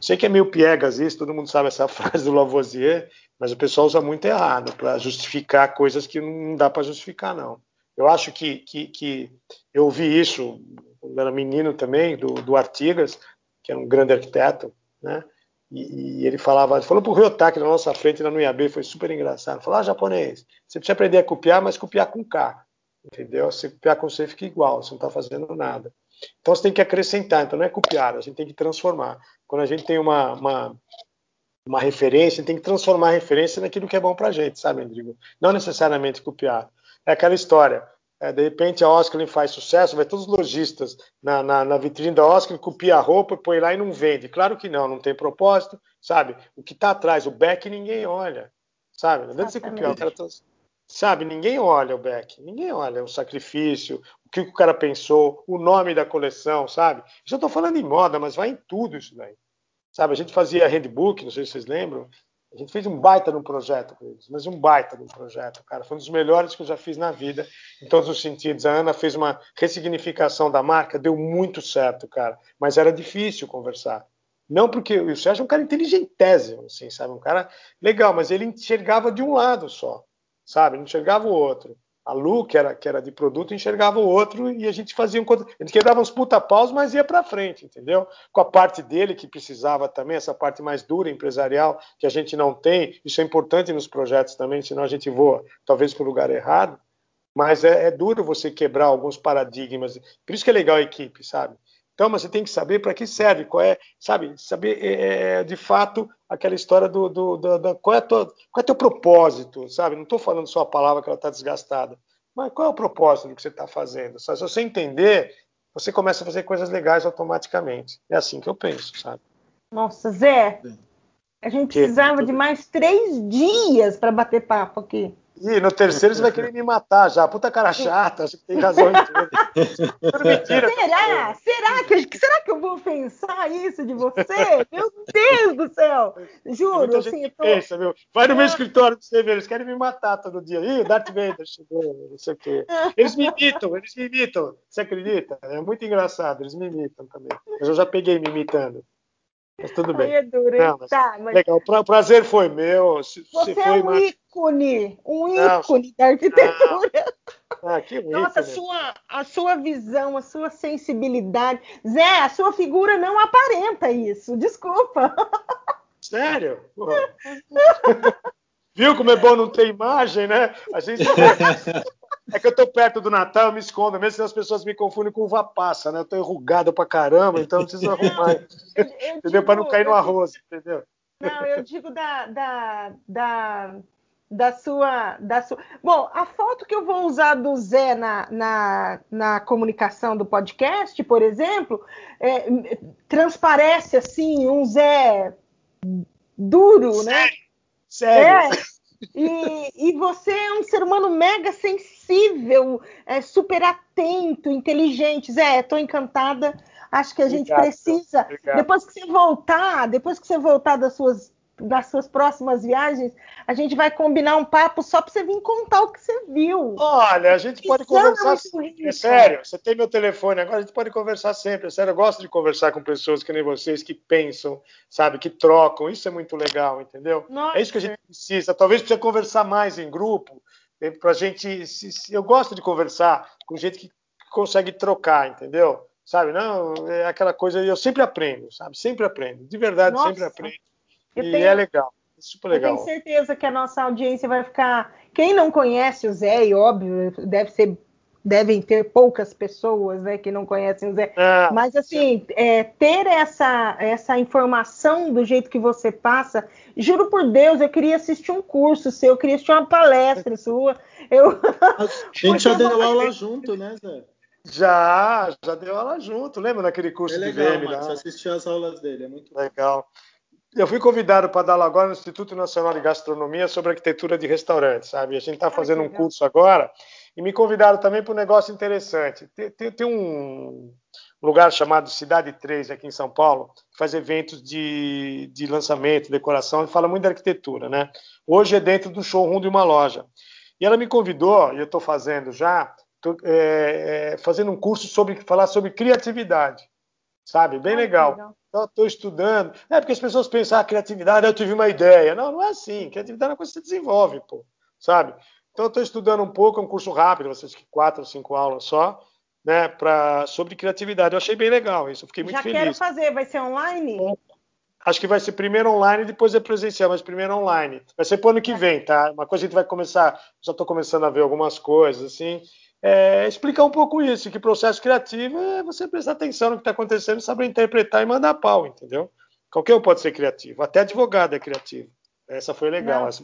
Sei que é meio piegas isso, todo mundo sabe essa frase do Lavoisier, mas o pessoal usa muito errado para justificar coisas que não dá para justificar, não. Eu acho que, que, que, eu ouvi isso quando era menino também, do, do Artigas, que era um grande arquiteto, né? E, e ele falava, falou pro Ryotaki na nossa frente, lá no IAB, foi super engraçado. Falou, ah, japonês, você precisa aprender a copiar, mas copiar com K, entendeu? Se copiar com C fica igual, você não está fazendo nada. Então você tem que acrescentar, então não é copiar, a gente tem que transformar. Quando a gente tem uma, uma, uma referência, tem que transformar a referência naquilo que é bom para a gente, sabe, Rodrigo? Não necessariamente copiar. É aquela história. É, de repente a Oscar faz sucesso, vai todos os lojistas na, na, na, vitrine da Oscar, copia a roupa, põe lá e não vende. Claro que não, não tem propósito, sabe? O que está atrás, o back, ninguém olha, sabe? Não adianta você copiar, o cara tá, sabe? Ninguém olha o back, ninguém olha o sacrifício, o que o cara pensou, o nome da coleção, sabe? Já estou falando em moda, mas vai em tudo isso daí. Sabe, a gente fazia handbook, não sei se vocês lembram, a gente fez um baita no projeto com eles, mas um baita no projeto, cara. Foi um dos melhores que eu já fiz na vida, em todos os sentidos. A Ana fez uma ressignificação da marca, deu muito certo, cara. Mas era difícil conversar. Não porque o Sérgio é um cara inteligentésimo, assim, sabe? Um cara legal, mas ele enxergava de um lado só, sabe? Não enxergava o outro a Lu, que era, que era de produto, enxergava o outro e a gente fazia um. A gente quebrava uns puta paus, mas ia para frente, entendeu? Com a parte dele, que precisava também, essa parte mais dura empresarial, que a gente não tem. Isso é importante nos projetos também, senão a gente voa talvez para o lugar errado. Mas é, é duro você quebrar alguns paradigmas. Por isso que é legal a equipe, sabe? Então, mas você tem que saber para que serve, qual é, sabe, saber é, é, de fato aquela história do, do, do, do qual, é tua, qual é teu propósito, sabe? Não estou falando só a palavra que ela está desgastada, mas qual é o propósito do que você está fazendo? Se você entender, você começa a fazer coisas legais automaticamente. É assim que eu penso, sabe? Nossa, Zé, a gente precisava de mais três dias para bater papo aqui. E no terceiro você vai querer me matar já. Puta cara chata, acho que tem razão em tudo. mentira. Será? Será que, será que eu vou pensar isso de você? Meu Deus do céu! Juro, assim, tô... pensa, meu. Vai no meu escritório pra você ver, eles querem me matar todo dia. Ih, o Darth Vader chegou, não sei o quê. Eles me imitam, eles me imitam. Você acredita? É muito engraçado, eles me imitam também. Mas eu já peguei me imitando. Mas tudo bem. É duro, Não, mas... Tá, mas... Legal, o prazer foi meu. Se, Você se é um uma... ícone, um ícone Não, da arquitetura. Ah, que Nossa, a sua, a sua visão, a sua sensibilidade. Zé, a sua figura não aparenta isso, desculpa. Sério? Viu como é bom não ter imagem, né? A gente É que eu tô perto do Natal, eu me escondo, mesmo se as pessoas me confundem com uva passa, né? Eu tô enrugado pra caramba, então eu preciso arrumar. Eu, eu entendeu? Para não cair no arroz, entendeu? Não, eu digo da, da, da, da, sua, da sua. Bom, a foto que eu vou usar do Zé na, na, na comunicação do podcast, por exemplo, é, transparece assim um Zé duro, né? Sério? É. E, e, você é um ser humano mega sensível, é, super atento, inteligente. Zé, estou encantada. Acho que a gente precisa. Obrigado. Depois que você voltar, depois que você voltar das suas das suas próximas viagens, a gente vai combinar um papo só para você vir contar o que você viu. Olha, a gente pode conversar. É, é sério, você tem meu telefone agora, a gente pode conversar sempre. É sério, eu gosto de conversar com pessoas que nem vocês, que pensam, sabe, que trocam. Isso é muito legal, entendeu? Nossa. É isso que a gente precisa. Talvez precisa conversar mais em grupo, para a gente. Eu gosto de conversar com gente que consegue trocar, entendeu? Sabe, não, é aquela coisa, eu sempre aprendo, sabe? Sempre aprendo, de verdade, Nossa. sempre aprendo. Eu e tenho, é legal, é super legal. Eu tenho certeza que a nossa audiência vai ficar. Quem não conhece o Zé, e óbvio, deve ser devem ter poucas pessoas né, que não conhecem o Zé. É, Mas assim, é, ter essa, essa informação do jeito que você passa, juro por Deus, eu queria assistir um curso seu, eu queria assistir uma palestra sua. Eu... A gente já deu aula junto, né, Zé? Já, já deu aula junto. Lembra daquele curso é legal, de VM? Max, assisti as aulas dele, é muito legal. Eu fui convidado para dar aula agora no Instituto Nacional de Gastronomia sobre arquitetura de restaurantes, sabe? A gente está fazendo um curso agora e me convidaram também para um negócio interessante. Tem, tem, tem, um lugar chamado Cidade 3 aqui em São Paulo, que faz eventos de, de lançamento, decoração, e fala muito de arquitetura, né? Hoje é dentro do showroom de uma loja. E ela me convidou, e eu estou fazendo já, tô, é, é, fazendo um curso sobre falar sobre criatividade, sabe? Bem legal. legal. Então, estou estudando. É porque as pessoas pensam, ah, criatividade, eu tive uma ideia. Não, não é assim. Criatividade é uma coisa que você desenvolve, pô, sabe? Então, estou estudando um pouco, é um curso rápido, vocês que quatro ou cinco aulas só, né, pra, sobre criatividade. Eu achei bem legal isso, fiquei muito Já feliz. Já quero fazer, vai ser online? Acho que vai ser primeiro online, depois é presencial, mas primeiro online. Vai ser para o ano que vem, tá? Uma coisa a gente vai começar, já estou começando a ver algumas coisas, assim, é, explicar um pouco isso, que processo criativo é você prestar atenção no que está acontecendo, saber interpretar e mandar pau, entendeu? Qualquer um pode ser criativo, até advogado é criativo. Essa foi legal. Não, essa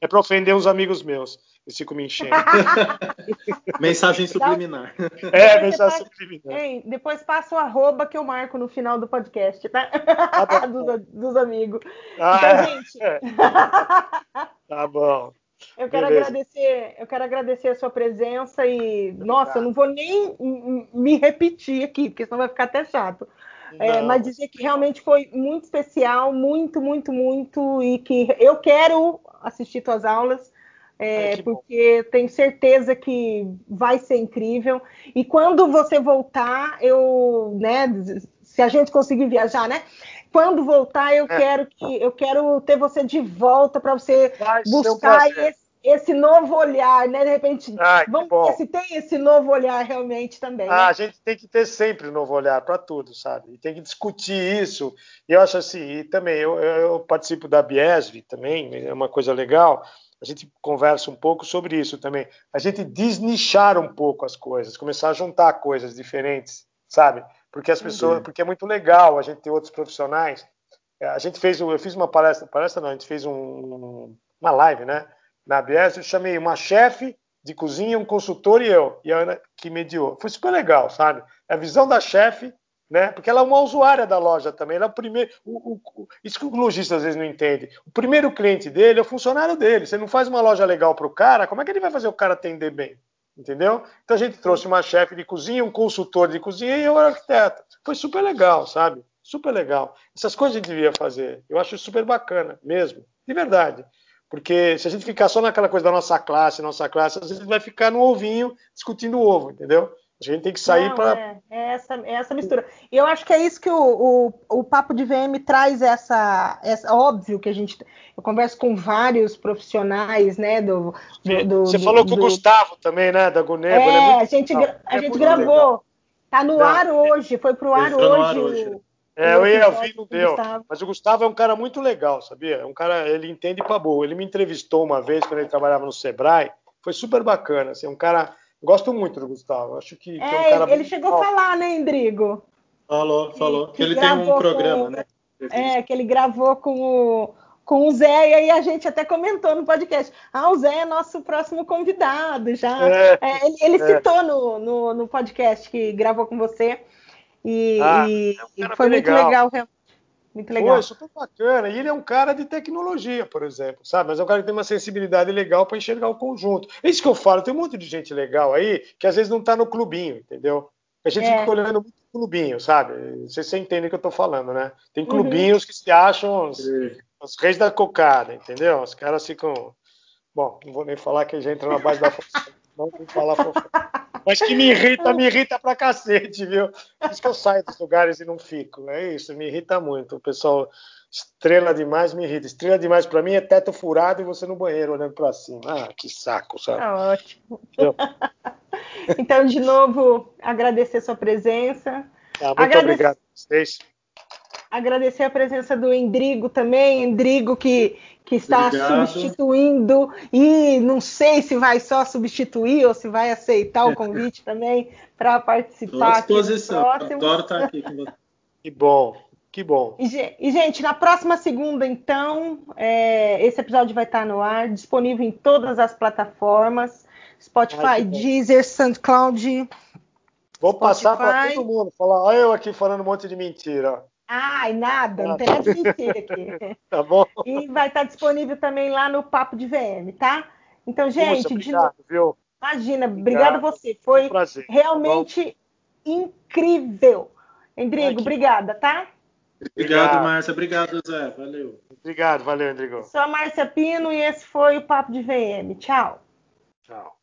é para ofender uns amigos meus. Eles ficam me enchendo. mensagem subliminar. É, mensagem subliminar. Ei, depois passa o arroba que eu marco no final do podcast, tá? tá dos, dos, amigos. Ah, então, é. gente. É. Tá bom. Eu quero Beleza. agradecer, eu quero agradecer a sua presença e, nossa, eu não vou nem me repetir aqui, porque senão vai ficar até chato. É, mas dizer que realmente foi muito especial, muito, muito, muito, e que eu quero assistir tuas aulas, é, Ai, porque bom. tenho certeza que vai ser incrível. E quando você voltar, eu, né, se a gente conseguir viajar, né? quando voltar, eu é. quero que eu quero ter você de volta para você Vai buscar um esse, esse, novo olhar, né? De repente, vamos ver se tem esse novo olhar realmente também. Ah, né? A gente tem que ter sempre um novo olhar para tudo, sabe? E tem que discutir isso. E eu acho assim, e também eu, eu participo da Biesv também, é uma coisa legal. A gente conversa um pouco sobre isso também. A gente desnichar um pouco as coisas, começar a juntar coisas diferentes, sabe? porque as pessoas, porque é muito legal a gente ter outros profissionais. A gente fez, eu fiz uma palestra, palestra não, a gente fez um, uma live, né? Na ABS, eu chamei uma chefe de cozinha, um consultor e eu, e a Ana que mediou. Foi super legal, sabe? A visão da chefe né? Porque ela é uma usuária da loja também. Ela é o primeiro. O, o, isso que o lojista às vezes não entende. O primeiro cliente dele é o funcionário dele. Você não faz uma loja legal para o cara, como é que ele vai fazer o cara atender bem? Entendeu? Então a gente trouxe uma chefe de cozinha, um consultor de cozinha e um arquiteto. Foi super legal, sabe? Super legal. Essas coisas a gente devia fazer. Eu acho super bacana, mesmo. De verdade. Porque se a gente ficar só naquela coisa da nossa classe, nossa classe, às vezes vai ficar no ovinho discutindo o ovo, entendeu? A gente tem que sair para. É, é, essa, é essa mistura. E eu acho que é isso que o, o, o papo de VM traz essa, essa. Óbvio que a gente. Eu converso com vários profissionais, né? Do, do, do Você falou do, com o Gustavo também, né? Da Guneba. É, é a gente, a gente gravou. Legal. Tá no Não, ar hoje, foi pro ar hoje. Ar hoje. É, eu ia ouvir, não deu. Mas o Gustavo é um cara muito legal, sabia? É um cara, ele entende pra boa. Ele me entrevistou uma vez quando ele trabalhava no Sebrae. Foi super bacana. Assim, um cara Gosto muito do Gustavo. Acho que, é, que é um cara. Ele chegou a falar, né, Endrigo? Falou, falou. Que, que ele tem um programa, com, né? É, que ele gravou com o, com o Zé, e aí a gente até comentou no podcast. Ah, o Zé é nosso próximo convidado já. É, é, ele, ele é. citou no, no, no, podcast que gravou com você. E, ah, e é um foi muito legal, legal muito legal. Foi super bacana. E ele é um cara de tecnologia, por exemplo, sabe? Mas é um cara que tem uma sensibilidade legal para enxergar o conjunto. É isso que eu falo. Tem um monte de gente legal aí que às vezes não está no clubinho, entendeu? A gente é. fica olhando muito clubinho, sabe? Vocês entendem o que eu estou falando, né? Tem uhum. clubinhos uhum. que se acham os, os, reis da cocada, entendeu? Os caras ficam. Bom, não vou nem falar que já entra na base da força. Não vou falar fofoca. Mas que me irrita, me irrita pra cacete, viu? Por isso que eu saio dos lugares e não fico. É isso, me irrita muito. O pessoal estrela demais me irrita. Estrela demais pra mim é teto furado e você no banheiro olhando pra cima. Ah, que saco, sabe? Tá ótimo. então, de novo, agradecer sua presença. Ah, muito obrigado a vocês. Agradecer a presença do Endrigo também, Endrigo que que está Obrigado. substituindo e não sei se vai só substituir ou se vai aceitar o convite também para participar. Estou à disposição, adoro estar aqui com você. Que bom, que bom. E, gente, na próxima segunda, então, é, esse episódio vai estar no ar, disponível em todas as plataformas: Spotify, Ai, Deezer, SoundCloud. Vou Spotify. passar para todo mundo, falar, olha eu aqui falando um monte de mentira. Ai, nada, não tem nada de mentira aqui. tá bom. E vai estar disponível também lá no Papo de VM, tá? Então, gente, Puxa, obrigado, de... viu? imagina, obrigado, a você. Foi um tá realmente tá incrível. Endrigo, obrigada, tá? Obrigado, Márcia. Obrigado, Zé. Valeu. Obrigado, valeu, Endrigo. Sou a Márcia Pino e esse foi o Papo de VM. Tchau. Tchau.